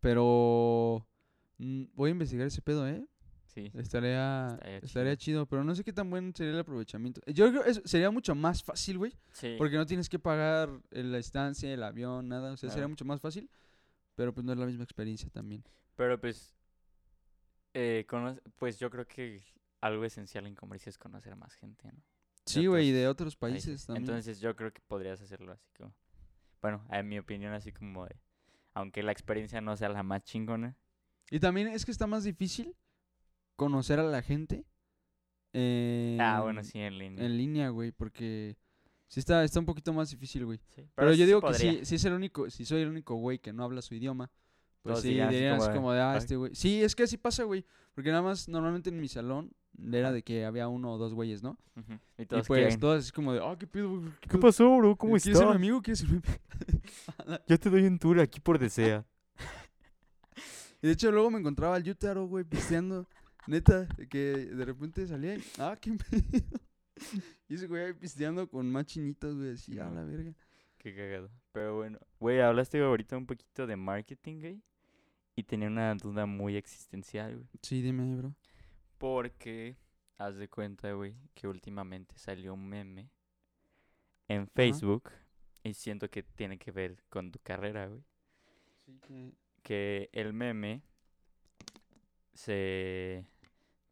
Pero... mm, voy a investigar ese pedo, ¿eh? Sí. Estaría, Estaría estaría, chido. chido, pero no sé qué tan buen sería el aprovechamiento. Yo creo que sería mucho más fácil, güey, Sí. porque no tienes que pagar la estancia, el avión, nada. O sea, sería mucho más fácil, pero pues no es la misma experiencia también. Pero pues, eh, cono- pues yo creo que algo esencial en comercio es conocer a más gente, ¿no? Sí, güey, y de otros países también. Entonces yo creo que podrías hacerlo así como, bueno, en mi opinión así como de, aunque la experiencia no sea la más chingona, Y también es que está más difícil conocer a la gente. ah, bueno, en- sí, en línea. En línea, güey, porque sí está, está un poquito más difícil, güey. Sí, Pero, yo sí digo que si, si es el único, si soy el único güey que no habla su idioma, pues Todos sí, dirían como de, como de, ah, este güey. Sí, es que así pasa, güey. Porque nada más, normalmente en mi salón era de que había uno o dos güeyes, ¿no? Y Y todos pues quieren, todos así como de, ah, qué pedo, güey, qué ¿Qué pedo? pasó, bro? ¿Cómo ¿Quieres ser mi estás? amigo? ¿Quieres ser mi amigo? Yo te doy un tour aquí por Desea. Y de hecho luego me encontraba al Yutaro, güey, pisteando. Neta, que de repente salía y, ah, qué pedo. Y ese güey ahí pisteando con más chinitos, güey, así, a la verga. Qué cagado. Pero bueno, güey, hablaste ahorita un poquito de marketing, güey. Y tenía una duda muy existencial, güey. Sí, dime, bro. Porque, haz de cuenta, güey, que últimamente salió un meme en Facebook. Y siento que tiene que ver con tu carrera, güey. Sí, que... Que el meme se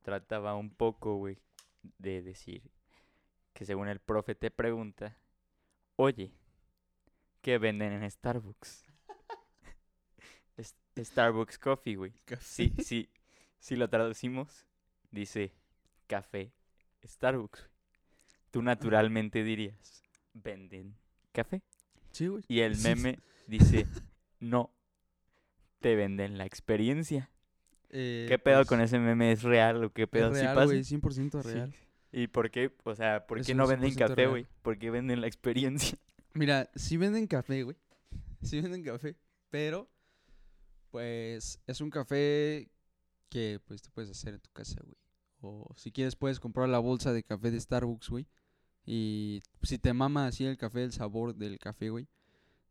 trataba un poco, güey, de decir que según el profe te pregunta, oye, ¿qué venden en Starbucks? Starbucks Coffee, güey. Sí, sí, si lo traducimos, dice café Starbucks. güey. Tú naturalmente dirías, venden café. Sí, güey. Y el meme dice, no, te venden la experiencia. Eh, ¿Qué pedo pues, con ese meme? ¿Es real o qué pedo? Es ¿Sí real, pasa? güey, 100% Sí. real. ¿Y por qué? O sea, ¿por qué no venden 100% café, güey? ¿Por qué venden la experiencia? Mira, sí venden café, güey. Sí venden café, pero pues es un café que pues te puedes hacer en tu casa, güey. O si quieres puedes comprar la bolsa de café de Starbucks, güey. Y si te mama así el café, el sabor del café, güey,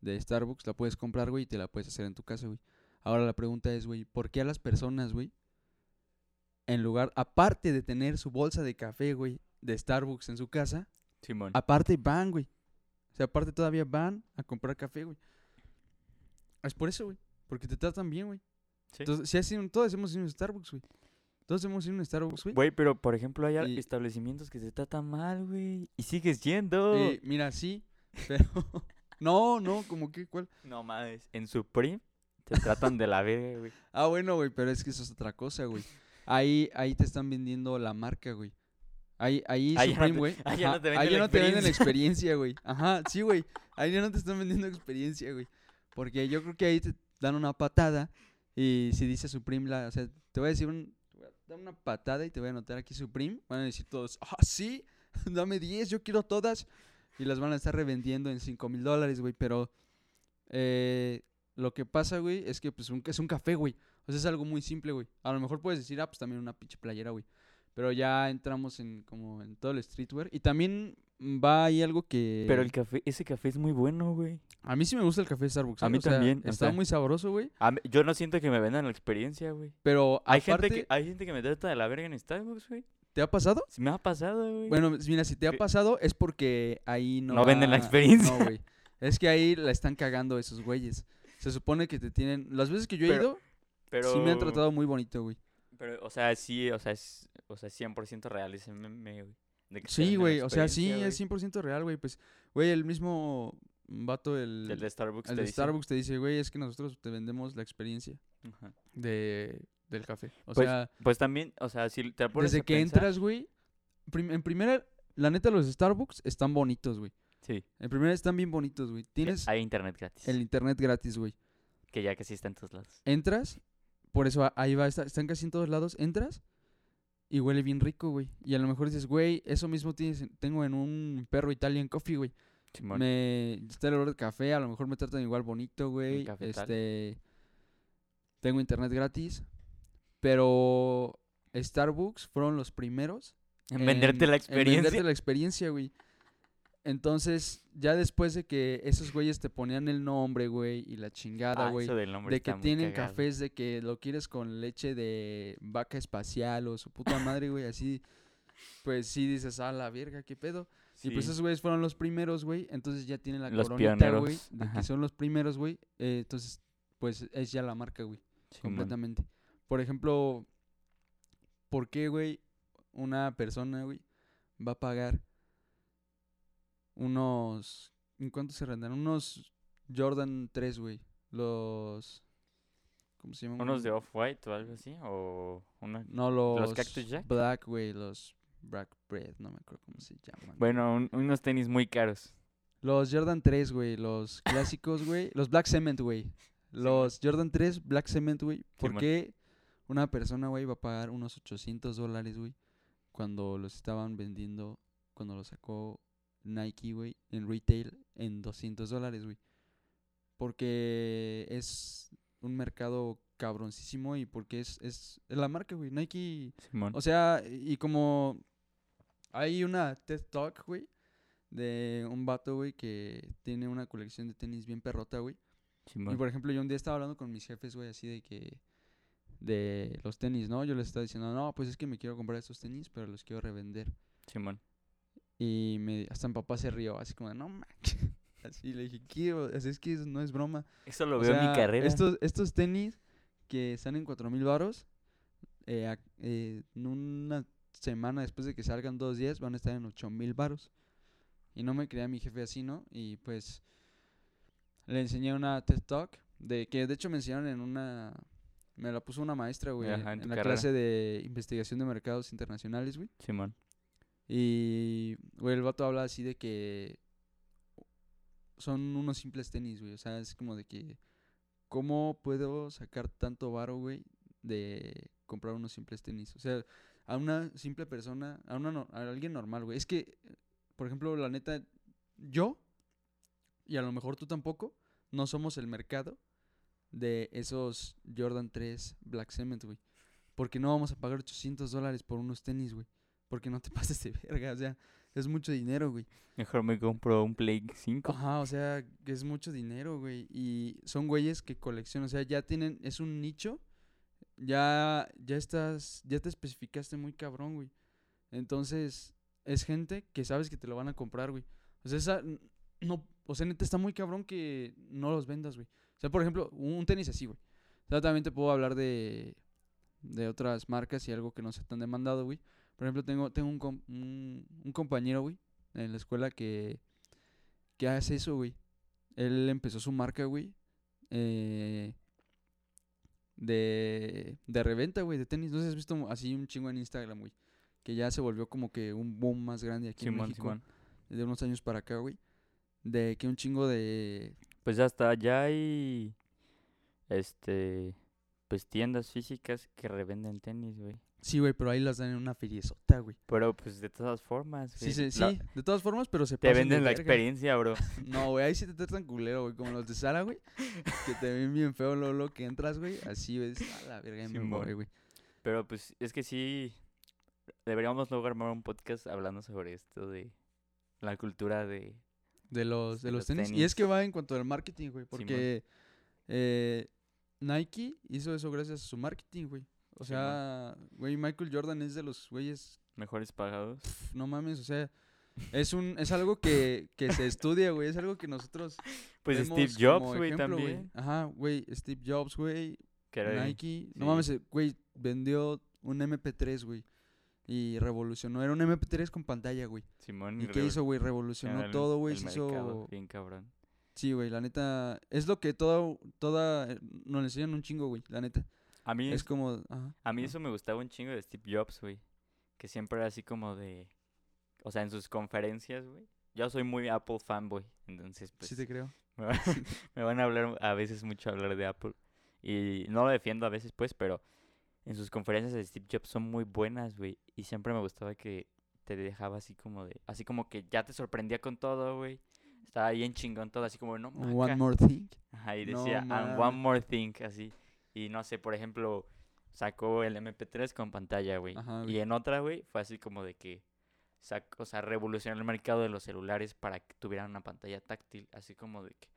de Starbucks, la puedes comprar, güey, y te la puedes hacer en tu casa, güey. Ahora la pregunta es, güey, ¿por qué a las personas, güey, en lugar, aparte de tener su bolsa de café, güey, de Starbucks en su casa, Simón. Aparte van, güey. O sea, aparte todavía van a comprar café, güey. Es por eso, güey. Porque te tratan bien, güey. Sí. Entonces, si has ido- todos hemos ido a un Starbucks, güey. Todos hemos ido a un Starbucks, güey. Güey, pero por ejemplo hay Y- establecimientos que se tratan mal, güey. Y sigues yendo. Eh, mira, sí, pero... no, no, como que, ¿cuál? No mames. En Supreme te tratan de la verga, güey. Ah, bueno, güey, pero es que eso es otra cosa, güey. Ahí, ahí te están vendiendo la marca, güey. Ahí, ahí, no Supreme, te- güey. ahí ya no te venden ahí ya la no te venden la experiencia, güey. Ajá, sí, güey. Ahí ya no te están vendiendo experiencia, güey. Porque yo creo que ahí te dan una patada y si dice Supreme, o sea, te voy a decir un, una patada y te voy a anotar aquí Supreme. Van a decir todos, ah, sí, dame 10, yo quiero todas. Y las van a estar revendiendo en 5 mil dólares, güey. Pero eh, lo que pasa, güey, es que pues es un café, güey. O sea, es algo muy simple, güey. A lo mejor puedes decir, ah, pues también una pinche playera, güey. Pero ya entramos en como en todo el streetwear. Y también va ahí algo que... Pero el café, ese café es muy bueno, güey. A mí sí me gusta el café de Starbucks. A ¿eh? mí O sea, también, o Está sea- muy sabroso, güey. Mí- yo no siento que me vendan la experiencia, güey. Pero Hay aparte, gente, que, hay gente que me trata de la verga en Starbucks, güey. ¿te ha pasado? Sí me ha pasado, güey. Bueno, mira, si te ha ¿Qué? pasado es porque ahí no No venden la experiencia. No, güey. Es que ahí la están cagando esos güeyes. Se supone que te tienen... Las veces que yo he Pero- ido, pero, sí me han tratado muy bonito, güey. Pero, o sea, sí, o sea, es, o sea, 100% real ese meme, güey. De que Sí, güey. O sea, sí, experiencia, es 100% real, güey. Pues, güey, el mismo vato, el. El de Starbucks el te de dice. Starbucks te dice, güey, es que nosotros te vendemos la experiencia Ajá. de, del café. O Pues, sea, Pues también, o sea, si te desde que pensar- entras, güey, prim- en primera, la neta, los Starbucks están bonitos, güey. Sí, En primera están bien bonitos, güey. que Tienes hay internet gratis. el internet gratis, güey. Que ya casi está en todos lados. Entras, por eso ahí va, está, están casi en todos lados. Entras y huele bien rico, güey. Y a lo mejor dices, güey, eso mismo tienes, en- tengo en un perro Italian Coffee, güey. Simón. Me está el olor de café, a lo mejor me tratan igual bonito, güey. Este tengo internet gratis, pero Starbucks fueron los primeros En venderte la en experiencia. venderte la experiencia, güey. Entonces, ya después de que esos güeyes te ponían el nombre, güey, y la chingada, Ah, güey, de que tienen cagado. cafés de que lo quieres con leche de vaca espacial o su puta madre, güey, así, pues sí dices, ah, la verga, qué pedo. Y pues esos güeyes fueron los primeros, güey. Entonces ya tienen la Los coronita, pioneros, güey. De ajá. que son los primeros, güey. eh, entonces, pues es ya la marca, güey. Completamente. Por ejemplo, ¿por qué, güey, una persona, güey, va a pagar unos... ¿En cuánto se rendan? Unos Jordan 3, güey. Los... ¿Cómo se llaman? ¿Unos de Off-White o algo así? ¿O una... No, los... ¿Los Cactus Jack? Black, güey. Los Black Bread. No me acuerdo cómo se llaman. Bueno, un- unos tenis muy caros. Los Jordan 3, güey, los clásicos, güey. Los Black Cement, güey. Los Jordan 3 Black Cement, güey. ¿Por Simón. qué una persona, güey, va a pagar unos 800 dólares, güey? Cuando los estaban vendiendo, cuando los sacó Nike, güey, en retail en 200 dólares, güey. Porque es un mercado cabroncísimo y porque es, es, la marca, güey. Nike, Simón. o sea, y como hay una TED Talk, güey, de un vato, güey, que tiene una colección de tenis bien perrota, güey. Y por ejemplo, yo un día estaba hablando con mis jefes, güey, así de que. De los tenis, ¿no? Yo les estaba diciendo, no, pues es que me quiero comprar estos tenis, pero los quiero revender. Simón. Y me, hasta mi papá se rió, así como, no, manches". Así le dije, quiero, es que eso no es broma. Eso lo O veo en mi carrera. Estos, estos tenis que están en cuatro mil varos, eh, eh, en una semana después de que salgan dos días, van a estar en ocho mil varos. Y no me creía mi jefe así, ¿no? Y pues le enseñé una TED Talk, de que de hecho me enseñaron en una... Me la puso una maestra, güey, Ajá, en la carrera. clase de investigación de mercados internacionales, güey. Simón. Y, güey, el vato habla así de que son unos simples tenis, güey. O sea, es como de que, ¿cómo puedo sacar tanto varo, güey, de comprar unos simples tenis? O sea, a una simple persona, a, una, no- a alguien normal, güey. Es que, por ejemplo, la neta, yo, y a lo mejor tú tampoco, no somos el mercado de esos Jordan 3 Black Cement, güey. Porque no vamos a pagar 800 dólares por unos tenis, güey. Porque no te pases de verga, o sea, es mucho dinero, güey. Mejor me compro un Play 5. Ajá, o sea, es mucho dinero, güey. Y son güeyes que coleccionan, o sea, ya tienen, es un nicho. Ya, ya estás, ya te especificaste muy cabrón, güey. Entonces, es gente que sabes que te lo van a comprar, güey. O sea, esa, no, o sea, neta está muy cabrón que no los vendas, güey. O sea, por ejemplo, un, un tenis así, güey. O sea, también te puedo hablar de, de otras marcas y algo que no sea tan demandado, güey. Por ejemplo, tengo, tengo un, com- un, un compañero, güey, en la escuela que, que hace eso, güey. Él empezó su marca, güey, eh, de, de reventa, güey, de tenis. No sé si has visto así un chingo en Instagram, güey. Que ya se volvió como que un boom más grande aquí en México. Simón. De unos años para acá, güey. De que un chingo de... Pues hasta ya hay. Este. Pues tiendas físicas que revenden tenis, güey. Sí, güey, pero ahí las dan en una feriezota, güey. Pero pues de todas formas, Sí, güey. sí, la- sí, de todas formas, pero se Te venden la verga. experiencia, bro. No, güey, ahí sí te tratan culero, güey. Como los de Sara, güey. Que te ven bien feo lo, lo que entras, güey. Así, ves, a la verga, me Simón. voy, güey. Pero pues es que sí. Deberíamos luego armar un podcast hablando sobre esto de la cultura de. De los, de De los tenis. Y es que va en cuanto al marketing, güey. Porque eh, Nike hizo eso gracias a su marketing, güey. O sea, güey, Michael Jordan es de los güeyes, Mejores pagados. pf, no mames, o sea, es un es algo que, que se estudia, güey, es algo que nosotros Pues Steve Jobs, güey, también. Ajá, güey, Steve Jobs, güey, Nike, no mames, eh, güey, vendió un MP3, güey. Y revolucionó, era un MP3 con pantalla, güey. Simón ¿Y revo- qué hizo, güey? Revolucionó el- todo, güey. Se hizo Bien cabrón. Sí, güey, la neta. Es lo que toda. toda nos enseñan un chingo, güey, la neta. A mí, Es como. Ajá, a mí eso me gustaba un chingo de Steve Jobs, güey. Que siempre era así como de. O sea, en sus conferencias, güey. Yo soy muy Apple fanboy. Entonces, pues. Sí, te creo. me, va- me van a hablar a veces mucho hablar de Apple. Y no lo defiendo a veces, pues, pero en sus conferencias de Steve Jobs son muy buenas, güey. Y siempre me gustaba que te dejaba así como de. Así como que ya te sorprendía con todo, güey. Estaba bien chingón todo, así como, no, One maca". more thing. Ajá, y No decía, and one more thing, así. Y no sé, por ejemplo, sacó el MP3 con pantalla, güey. Y en otra, güey, fue así como de que sacó, o sea, revolucionó el mercado de los celulares para que tuvieran una pantalla táctil, así como de que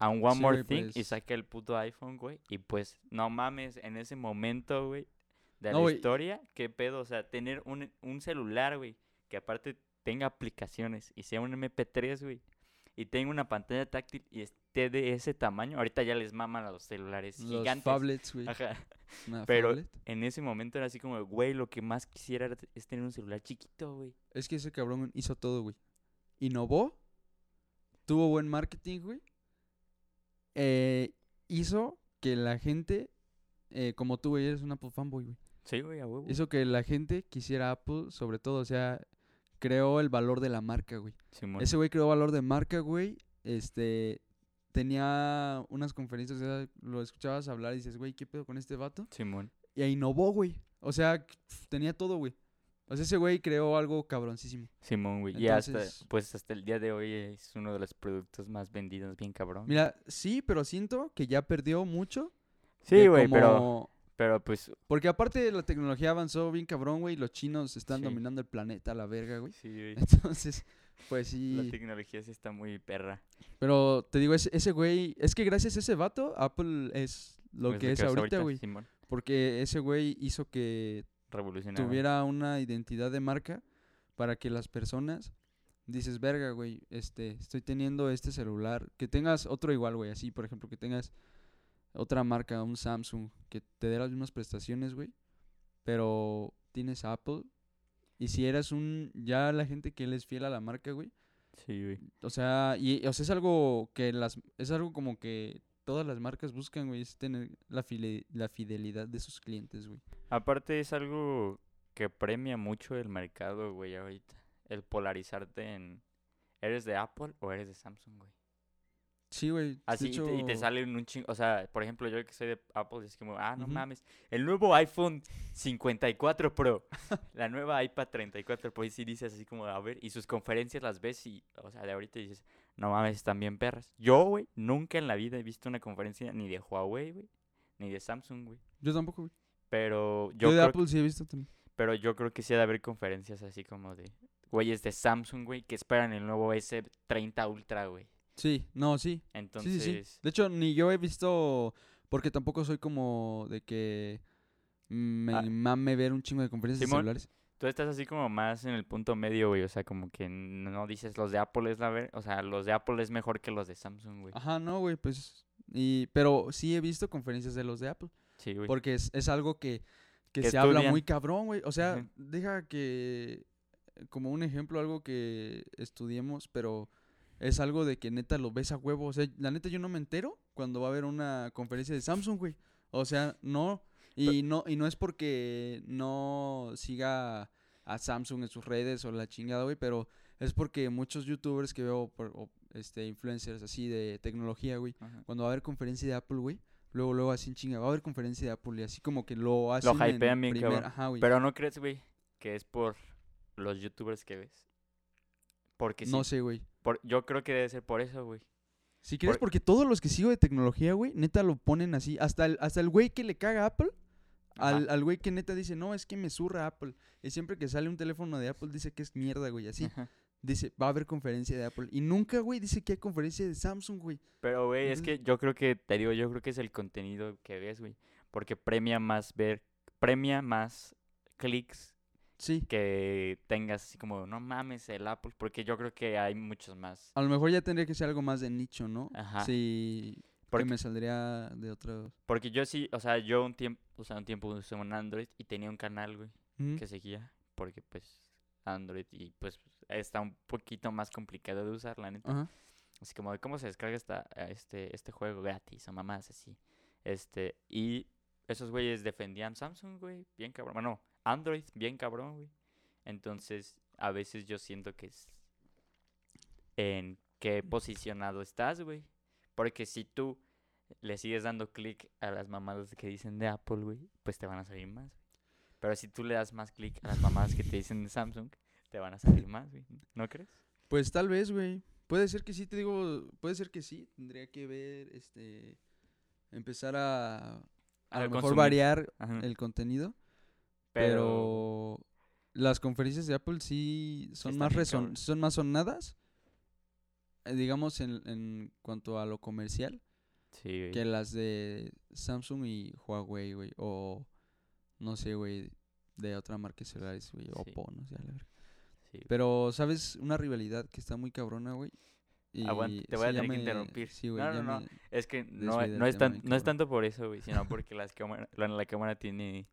and one Sí, more thing y pues. saca el puto iPhone, güey. Y pues, no mames, en ese momento, güey, de No, la historia, qué pedo, o sea, tener un, un celular, güey, que aparte tenga aplicaciones y sea un MP3, güey, y tenga una pantalla táctil y esté de ese tamaño, ahorita ya les maman a los celulares Los gigantes. güey. Ajá. Pero phablet. en ese momento era así como, güey, lo que más quisiera es tener un celular chiquito, güey. Es que ese cabrón hizo todo, güey. Innovó. Tuvo buen marketing, güey. Eh, hizo que la gente. eh, como tú, güey, eres un Apple fanboy, güey. Sí, güey, a huevo. Hizo que la gente quisiera Apple, sobre todo, o sea, creó el valor de la marca, güey. Simón. Ese güey creó valor de marca, güey. Este. Tenía unas conferencias, o sea, lo escuchabas hablar y dices, güey, ¿qué pedo con este vato? Simón. Y ahí innovó, güey. O sea, tenía todo, güey. O sea, ese güey creó algo cabroncísimo. Simón, güey. Y hasta, Entonces- pues hasta el día de hoy es uno de los productos más vendidos, bien cabrón. Mira, sí, pero siento que ya perdió mucho Sí, güey, pero, pero pues... Porque aparte la tecnología avanzó bien cabrón, güey. Los chinos están Sí. dominando el planeta la verga, güey. Sí, güey. Entonces, pues La sí. tecnología sí está muy perra. Pero te digo, ese, ese güey, es que gracias a ese vato, Apple es lo Es que es ahorita, güey. Porque ese güey hizo que tuviera una identidad de marca para que las personas dices, verga, güey, este, estoy teniendo este celular, que tengas otro igual, güey, así, por ejemplo, que tengas otra marca, un Samsung, que te dé las mismas prestaciones, güey, pero tienes Apple, y si eres un, ya la gente que le es fiel a la marca, güey, Sí, güey. o sea, y, o sea, es algo que las, es algo como que todas las marcas buscan, güey, es tener la, file- la fidelidad de sus clientes, güey. Aparte es algo que premia mucho el mercado, güey, ahorita. El polarizarte en... ¿Eres de Apple o eres de Samsung, güey? Sí, güey. Así y te- y te hecho- salen un chingo. O sea, por ejemplo, yo que soy de Apple, es como, ah, no mames. El nuevo iPhone 54 Pro. la nueva iPad 34 Pro. Y si dices así como, a ver, y sus conferencias las ves y, o sea, de ahorita dices, no mames, están bien perras. Yo, güey, nunca en la vida he visto una conferencia ni de Huawei, güey, ni de Samsung, güey. Yo tampoco, güey. Pero Yo, yo, de creo, Apple sí he visto también. pero yo creo que sí ha de haber conferencias así como de güeyes de Samsung, güey, que esperan el nuevo S30 Ultra, güey. Sí, no, sí. Entonces, Sí, sí, sí. De hecho, ni yo he visto, porque tampoco soy como de que me Ah. mame ver un chingo de conferencias de Simón. celulares. tú estás así como más en el punto medio, güey. O sea, como que no dices los de Apple es la ver, o sea, los de Apple es mejor que los de Samsung, güey. Ajá, no, güey, pues... Y, pero sí he visto conferencias de los de Apple. Sí, güey. Porque es, es algo que, que Que se habla muy cabrón, güey. O sea, deja que... Como un ejemplo, algo que estudiemos, pero es algo de que neta lo ves a huevo. O sea, la neta yo no me entero cuando va a haber una conferencia de Samsung, güey. O sea, no. Y no, y no es porque no siga a Samsung en sus redes o la chingada, güey, pero es porque muchos youtubers que veo, por, o, este, influencers así de tecnología, güey, Ajá. cuando va a haber conferencia de Apple, güey, luego, luego así en chinga, va a haber conferencia de Apple y así como que lo hacen en hypean bien, primer- cabrón. Ajá, güey. Pero no crees, güey, que es por los youtubers que ves. Porque sí, no sé, güey. Por- yo creo que debe ser por eso, güey. Si quieres, Por- porque todos los que sigo de tecnología, güey, neta lo ponen así. Hasta el, hasta el güey que le caga a Apple, al, al güey que neta dice, no, es que me zurra Apple. Y siempre que sale un teléfono de Apple dice que es mierda, güey, así. Ajá. Dice, va a haber conferencia de Apple. Y nunca, güey, dice que hay conferencia de Samsung, güey. Pero, güey, es que yo creo que, te digo, yo creo que es el contenido que ves, güey. Porque premia más ver, premia más clics Sí. que tengas así como, no mames, el Apple, porque yo creo que hay muchos más. A lo mejor ya tendría que ser algo más de nicho, ¿no? Ajá. Sí. Porque- Que me saldría de otro... Porque yo sí, o sea, yo un tiempo, o sea, un tiempo usé un Android y tenía un canal, güey, que seguía, porque pues Android y pues está un poquito más complicado de usar, la neta. Ajá. Así como de cómo se descarga esta, este, este juego gratis o mamás así. Este, y esos güeyes defendían Samsung, güey, bien cabrón. Bueno, Android, bien cabrón, güey. Entonces, a veces yo siento que es en qué posicionado estás, güey. Porque si tú le sigues dando clic a las mamadas que dicen de Apple, güey, pues te van a salir más, güey. Pero si tú le das más clic a las mamadas que te dicen de Samsung, te van a salir más, güey. ¿No crees? Pues tal vez, güey. Puede ser que sí, te digo, puede ser que sí. Tendría que ver, este, empezar a, a, A lo mejor consumir. variar Ajá. el contenido. Pero, Pero las conferencias de Apple sí son más reson- son más sonadas, eh, digamos en, en cuanto a lo comercial, sí, que las de Samsung y Huawei, güey, o no sé, güey, de otra marca de celulares, güey, Sí. Oppo, no sé, a la. Sí, güey. Pero, ¿sabes? Una rivalidad que está muy cabrona, güey. Aguanta, te voy a tener que interrumpir. Sí, güey, No, no, no. Es que no, no, es tan- no es tanto por eso, güey, sino porque las cámara, la, la cámara tiene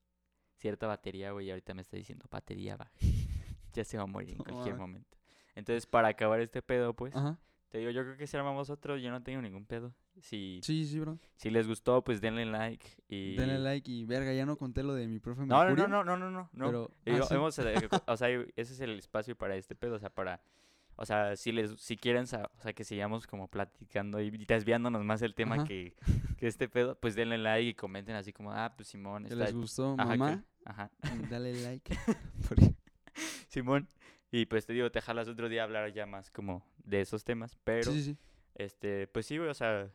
cierta batería, güey, y ahorita me está diciendo batería baja. ya se va a morir en No cualquier momento. Entonces, para acabar este pedo, pues, Ajá. te digo, yo creo que si armamos otro, yo no tengo ningún pedo. Si, Sí, sí, bro. si les gustó, pues denle like y... Denle like y verga, ya no conté lo de mi profe No, no, Mercurio. no, no, no, no, no. Pero, ah, Digo, sí. hemos, eh, o sea, ese es el espacio para este pedo, o sea, para, o sea, si les, si quieren, o sea, que sigamos como platicando y desviándonos más el tema que, que este pedo, pues denle like y comenten así como, ah, pues Simón está, les gustó, ajá, que- mamá, ajá, dale like. Simón, y pues te digo, te jalas otro día a hablar ya más como de esos temas, pero, sí, sí, sí. este, pues sí, güey, o sea,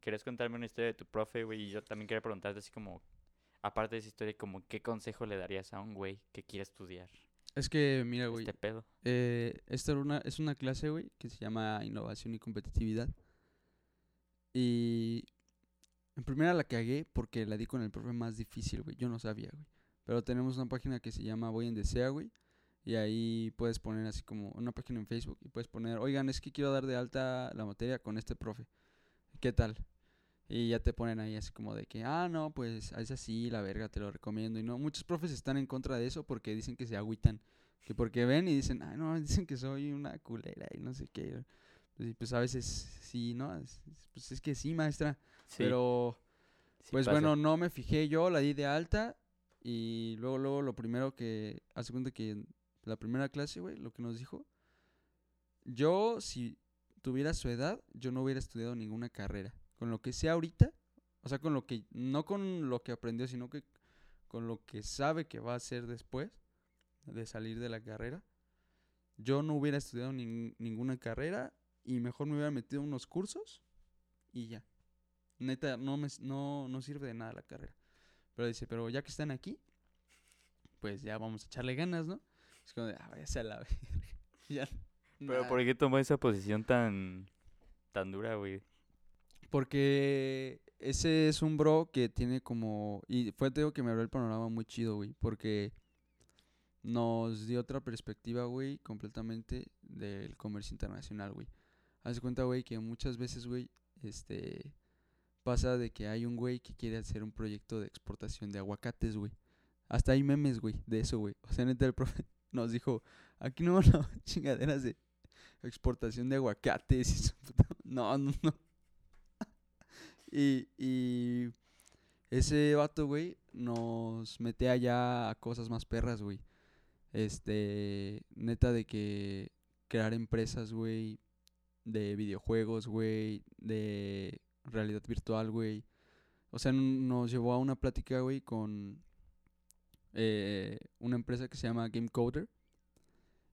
querías contarme una historia de tu profe, güey, y yo también quería preguntarte así como, aparte de esa historia, como, ¿qué consejo le darías a un güey que quiere estudiar Es que, mira, güey, este pedo? eh, esta era una, es una clase, güey, que se llama Innovación y Competitividad. Y en primera la cagué porque la di con el profe más difícil, güey. Yo no sabía, güey. Pero tenemos una página que se llama Voy en Desea, güey. Y ahí puedes poner así como una página en Facebook y puedes poner, oigan, es que quiero dar de alta la materia con este profe. ¿Qué tal? Y ya te ponen ahí así como de que, ah, no, pues es así, la verga, te lo recomiendo. Y no, muchos profes están en contra de eso porque dicen que se agüitan. Que porque ven y dicen, ah, no, dicen que soy una culera y no sé qué. Pues, pues a veces sí, ¿no? Es- es- Pues es que sí, maestra. Sí, Pero, sí pues pasa. bueno, no me fijé yo, la di de alta. Y luego, luego, lo primero que, hace cuenta que en la primera clase, güey, lo que nos dijo, yo, si tuviera su edad, yo no hubiera estudiado ninguna carrera. Con lo que sé ahorita, o sea, con lo que, no con lo que aprendió, sino que con lo que sabe que va a hacer después de salir de la carrera, yo no hubiera estudiado nin- ninguna carrera y mejor me hubiera metido unos cursos y ya. Neta, no, me, no, no sirve de nada la carrera. Pero dice, pero ya que están aquí, pues ya vamos a echarle ganas, ¿no? Es como de, ah, váyase a la verga. ya. Pero nada. ¿por qué tomó esa posición tan, tan dura, güey? Porque ese es un bro que tiene como... Y fue, te digo, que me abrió el panorama muy chido, güey. Porque nos dio otra perspectiva, güey, completamente del comercio internacional, güey. Haz cuenta, güey, que muchas veces, güey, este... Pasa de que hay un güey que quiere hacer un proyecto de exportación de aguacates, güey. Hasta hay memes, güey, de eso, güey. O sea, neta, el profe nos dijo, aquí no chingaderas de exportación de aguacates. No, no, no. Y, y ese vato, güey, nos mete allá a cosas más perras, güey. Este, neta de que crear empresas, güey, de videojuegos, güey, de realidad virtual, güey. O sea, nos llevó a una plática, güey, con eh, una empresa que se llama Game Coder.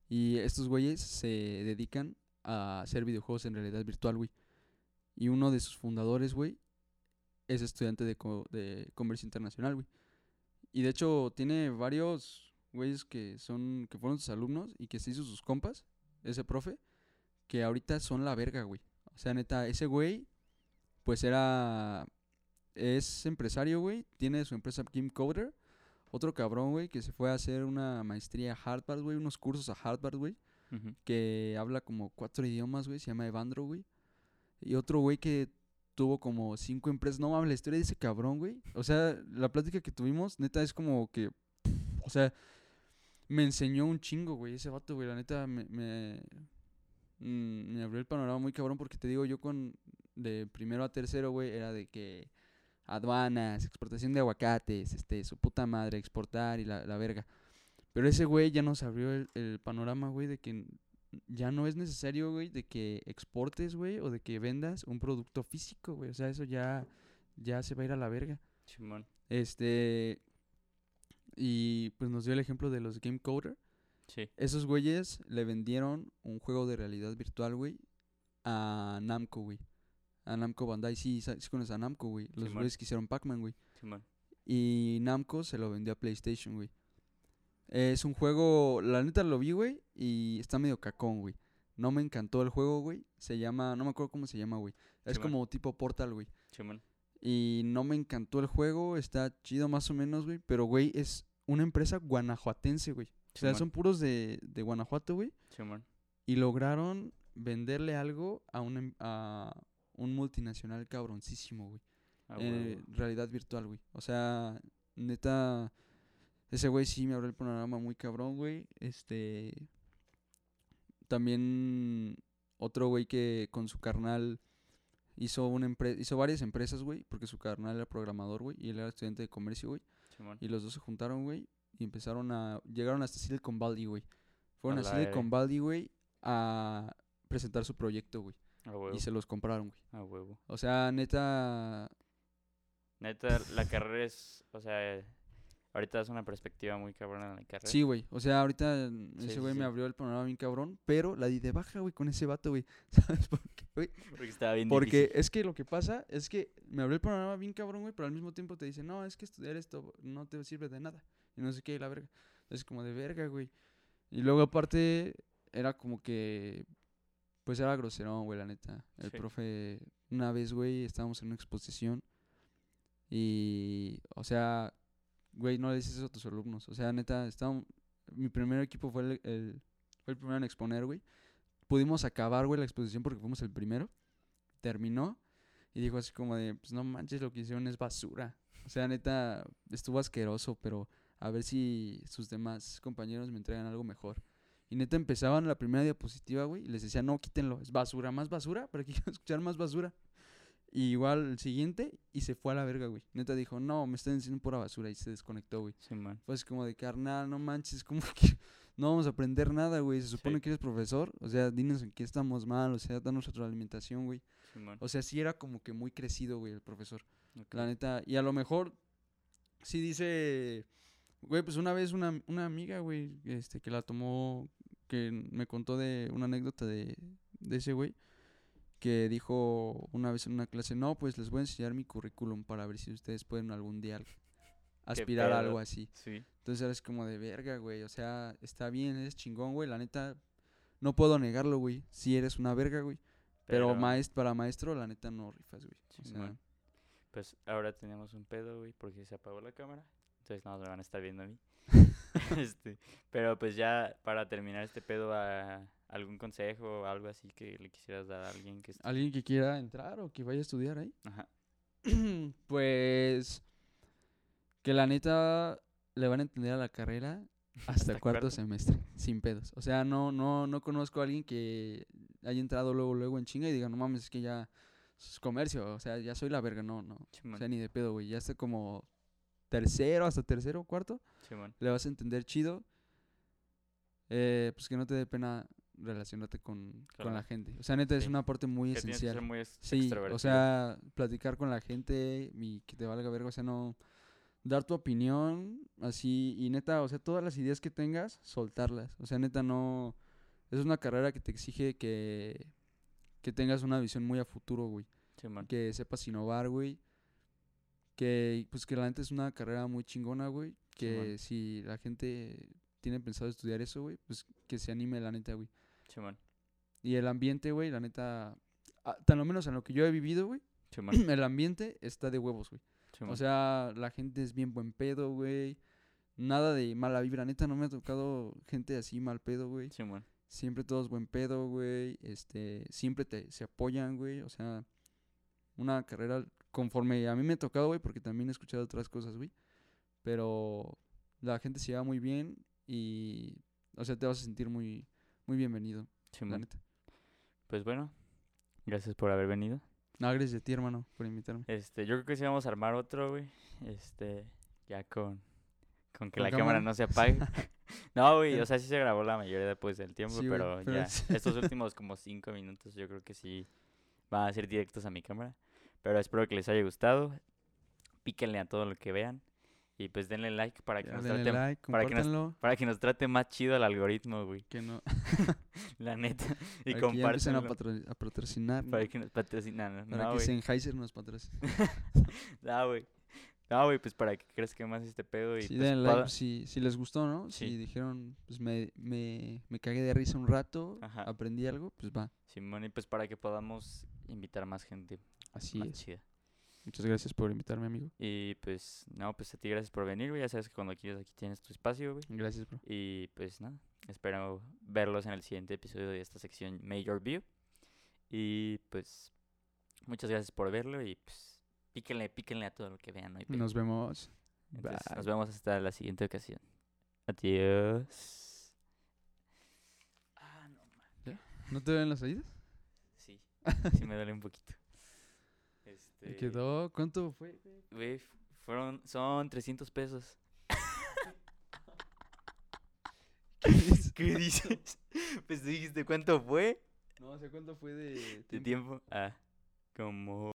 Y estos güeyes se dedican a hacer videojuegos en realidad virtual, güey. Y uno de sus fundadores, güey, es estudiante de, co- de comercio internacional, güey. Y de hecho tiene varios güeyes que son que fueron sus alumnos y que se hizo sus compas, ese profe, que ahorita son la verga, güey. O sea, neta, ese güey pues era es empresario, güey, tiene su empresa Game Coder. Otro cabrón, güey, que se fue a hacer una maestría a Harvard, güey, unos cursos a Harvard, güey que habla como cuatro idiomas, güey, se llama Evandro, güey. Y otro güey que tuvo como cinco empresas. No mames, la historia de ese cabrón, güey. O sea, la plática que tuvimos, neta, es como que. O sea, me enseñó un chingo, güey, ese vato, güey. La neta, me, me, mm, me abrió el panorama muy cabrón porque te digo, yo con. De primero a tercero, güey, era de que. Aduanas, exportación de aguacates, este, su puta madre, exportar y la, la verga. Pero ese güey ya nos abrió el, panorama, güey, de que ya no es necesario, güey, de que exportes, güey, o de que vendas un producto físico, güey. O sea, eso ya, ya se va a ir a la verga. Simón. Este. Y pues nos dio el ejemplo de los Game Coder. Sí. Esos güeyes le vendieron un juego de realidad virtual, güey, a Namco, güey. A Namco Bandai. Sí, sí conoces a Namco, güey. Los Simón. güeyes que hicieron Pac-Man, güey. Simón. Y Namco se lo vendió a PlayStation, güey. Es un juego, la neta lo vi, güey, y está medio cacón, güey. No me encantó el juego, güey. Se llama, no me acuerdo cómo se llama, güey. Es como tipo Portal, güey. Y no me encantó el juego, está chido más o menos, güey. Pero, güey, es una empresa guanajuatense, güey. O sea, son puros de, de Guanajuato, güey. Y lograron venderle algo a un, em- a un multinacional cabroncísimo, güey Ah, en huevo. realidad virtual, güey. O sea, neta, ese güey sí me abrió el panorama muy cabrón, güey. Este, también otro güey que con su carnal hizo una empresa, hizo varias empresas, güey, porque su carnal era programador, güey, y él era estudiante de comercio, güey. Y los dos se juntaron, güey, y empezaron a, llegaron hasta Silicon Valley, güey. Fueron A a, Silicon. Valley, güey, a presentar su proyecto, güey. Y se los compraron, güey. A huevo. O sea, neta, Neta, la carrera es, o sea, ahorita das una perspectiva muy cabrona en la carrera. Sí, güey. O sea, ahorita Sí, ese güey sí. me abrió el panorama bien cabrón, pero la di de baja, güey, con ese vato, güey. ¿Sabes por qué, güey? Porque estaba bien Porque difícil. es que lo que pasa es que me abrió el panorama bien cabrón, güey, pero al mismo tiempo te dice, no, es que estudiar esto no te sirve de nada. Y no sé qué, y la verga. Es como de verga, güey. Y luego aparte era como que, pues era groserón, güey, la neta. El Sí. profe, una vez, güey, estábamos en una exposición y, o sea, güey, no le dices eso a tus alumnos. O sea, neta, estábamos, mi primer equipo fue el, el- fue el primero en exponer, güey. Pudimos acabar, güey, la exposición porque fuimos el primero. Terminó y dijo así como de, pues no manches, lo que hicieron es basura. O sea, neta, estuvo asqueroso, pero a ver si sus demás compañeros me entregan algo mejor. Y neta empezaban la primera diapositiva, güey, y les decía, no, quítenlo, es basura, más basura, para que quiero escuchar más basura. Y igual el siguiente, y se fue a la verga, güey. Neta dijo, no, me están diciendo pura basura, y se desconectó, güey. Simón. Fue así como de carnal, no manches, como que no vamos a aprender nada, güey. Se supone Sí. que eres profesor, o sea, dinos en qué estamos mal, o sea, danos retroalimentación, güey. Simón. O sea, sí era como que muy crecido, güey, el profesor. La neta, y a lo mejor sí dice, güey, pues una vez una, una amiga, güey, este, que la tomó, que me contó de una anécdota de, de ese güey, que dijo una vez en una clase, no, pues les voy a enseñar mi currículum para ver si ustedes pueden algún día aspirar a algo así. Sí. Entonces eres como de verga, güey, o sea, está bien, eres chingón, güey, la neta, no puedo negarlo, güey, si eres una verga, güey. Pero, maest para maestro, la neta, no rifas, güey. Sí, o sea, Simón. Pues ahora tenemos un pedo, güey, porque se apagó la cámara. Entonces no me van a estar viendo a mí. este, pero pues ya para terminar este pedo, a algún consejo o algo así que le quisieras dar a alguien que esté... alguien que quiera entrar o que vaya a estudiar ahí. Ajá. pues que la neta le van a entender a la carrera hasta, Hasta cuarto, cuarto. semestre, sin pedos. O sea, no, no, no conozco a alguien que haya entrado luego, luego en chinga y diga, no mames, es que ya es comercio, o sea, ya soy la verga, no, no. O sea, ni de pedo, güey. Ya está como tercero, hasta tercero, cuarto, Simón. le vas a entender chido. Eh, pues que no te dé pena relacionarte con, con Con la gente. O sea, neta, es sí. una parte muy Que esencial. ser muy ex- Sí, o sea, platicar con la gente y que te valga verga, o sea, no dar tu opinión así y neta, o sea, todas las ideas que tengas, soltarlas. O sea, neta no es una carrera que te exige que que tengas una visión muy a futuro, güey, que sepas innovar, güey. Que pues que la neta es una carrera muy chingona, güey, que si la gente tiene pensado estudiar eso, güey, pues que se anime la neta, güey. Simón. Y el ambiente, güey, la neta ah, tan lo menos en lo que yo he vivido, güey, Simón. el ambiente está de huevos, güey. Simón. O sea, la gente es bien buen pedo, güey. Nada de mala vibra, neta, no me ha tocado gente así mal pedo, güey. Simón. Siempre todos buen pedo, güey. Este, siempre te, se apoyan, güey. O sea, una carrera conforme a mí me ha tocado, güey, porque también he escuchado otras cosas, güey. Pero la gente se lleva muy bien y, o sea, te vas a sentir muy, muy bienvenido, la neta. Pues bueno, gracias por haber venido. No, gracias a ti, hermano, por invitarme. Este, yo creo que sí vamos a armar otro, güey. Este, ya con, con que ¿Con la cámara cámara? no se apague. no, güey, o sea, sí se grabó la mayoría después del tiempo, Sí, pero, pero ya, es- estos últimos como cinco minutos yo creo que sí van a ser directos a mi cámara. Pero espero que les haya gustado. Píquenle a todo lo que vean. Y pues denle like para que, Ya, nos trate, like, para que nos- compártanlo. para que nos trate más chido el algoritmo, güey. Que no. La neta. Y Para que ya a, compártanlo. patro- a patrocinar. ¿no? Para que nos patrocinan. Para No, que. Sennheiser nos patrocine. No, güey. No, güey, pues para que crezca más este pedo y Sí, pues, denle like si, si les gustó, ¿no? Sí. Si dijeron, pues me, me, me cagué de risa un rato, Ajá. aprendí algo, pues va. Simón, y pues para que podamos invitar más gente Así más es. chida. Muchas gracias por invitarme, amigo. Y pues, no, pues a ti gracias por venir, güey. Ya sabes que cuando quieras aquí tienes tu espacio, güey. Gracias, bro. Y pues nada, espero verlos en el siguiente episodio de esta sección Major View. Y pues, muchas gracias por verlo y pues, píquenle, píquenle a todo lo que vean, ¿no? hay pedo. Nos vemos. Entonces, nos vemos hasta la siguiente ocasión. Adiós. Ah, no, man. ¿No te ven las oídas? Sí, sí me duele un poquito. Este, quedó, ¿cuánto fue? güey? Fueron, son 300 pesos. ¿Qué dices? ¿Qué dices? pues dijiste cuánto fue No, o sea, ¿cuánto fue de de tiempo? tiempo. Ah, como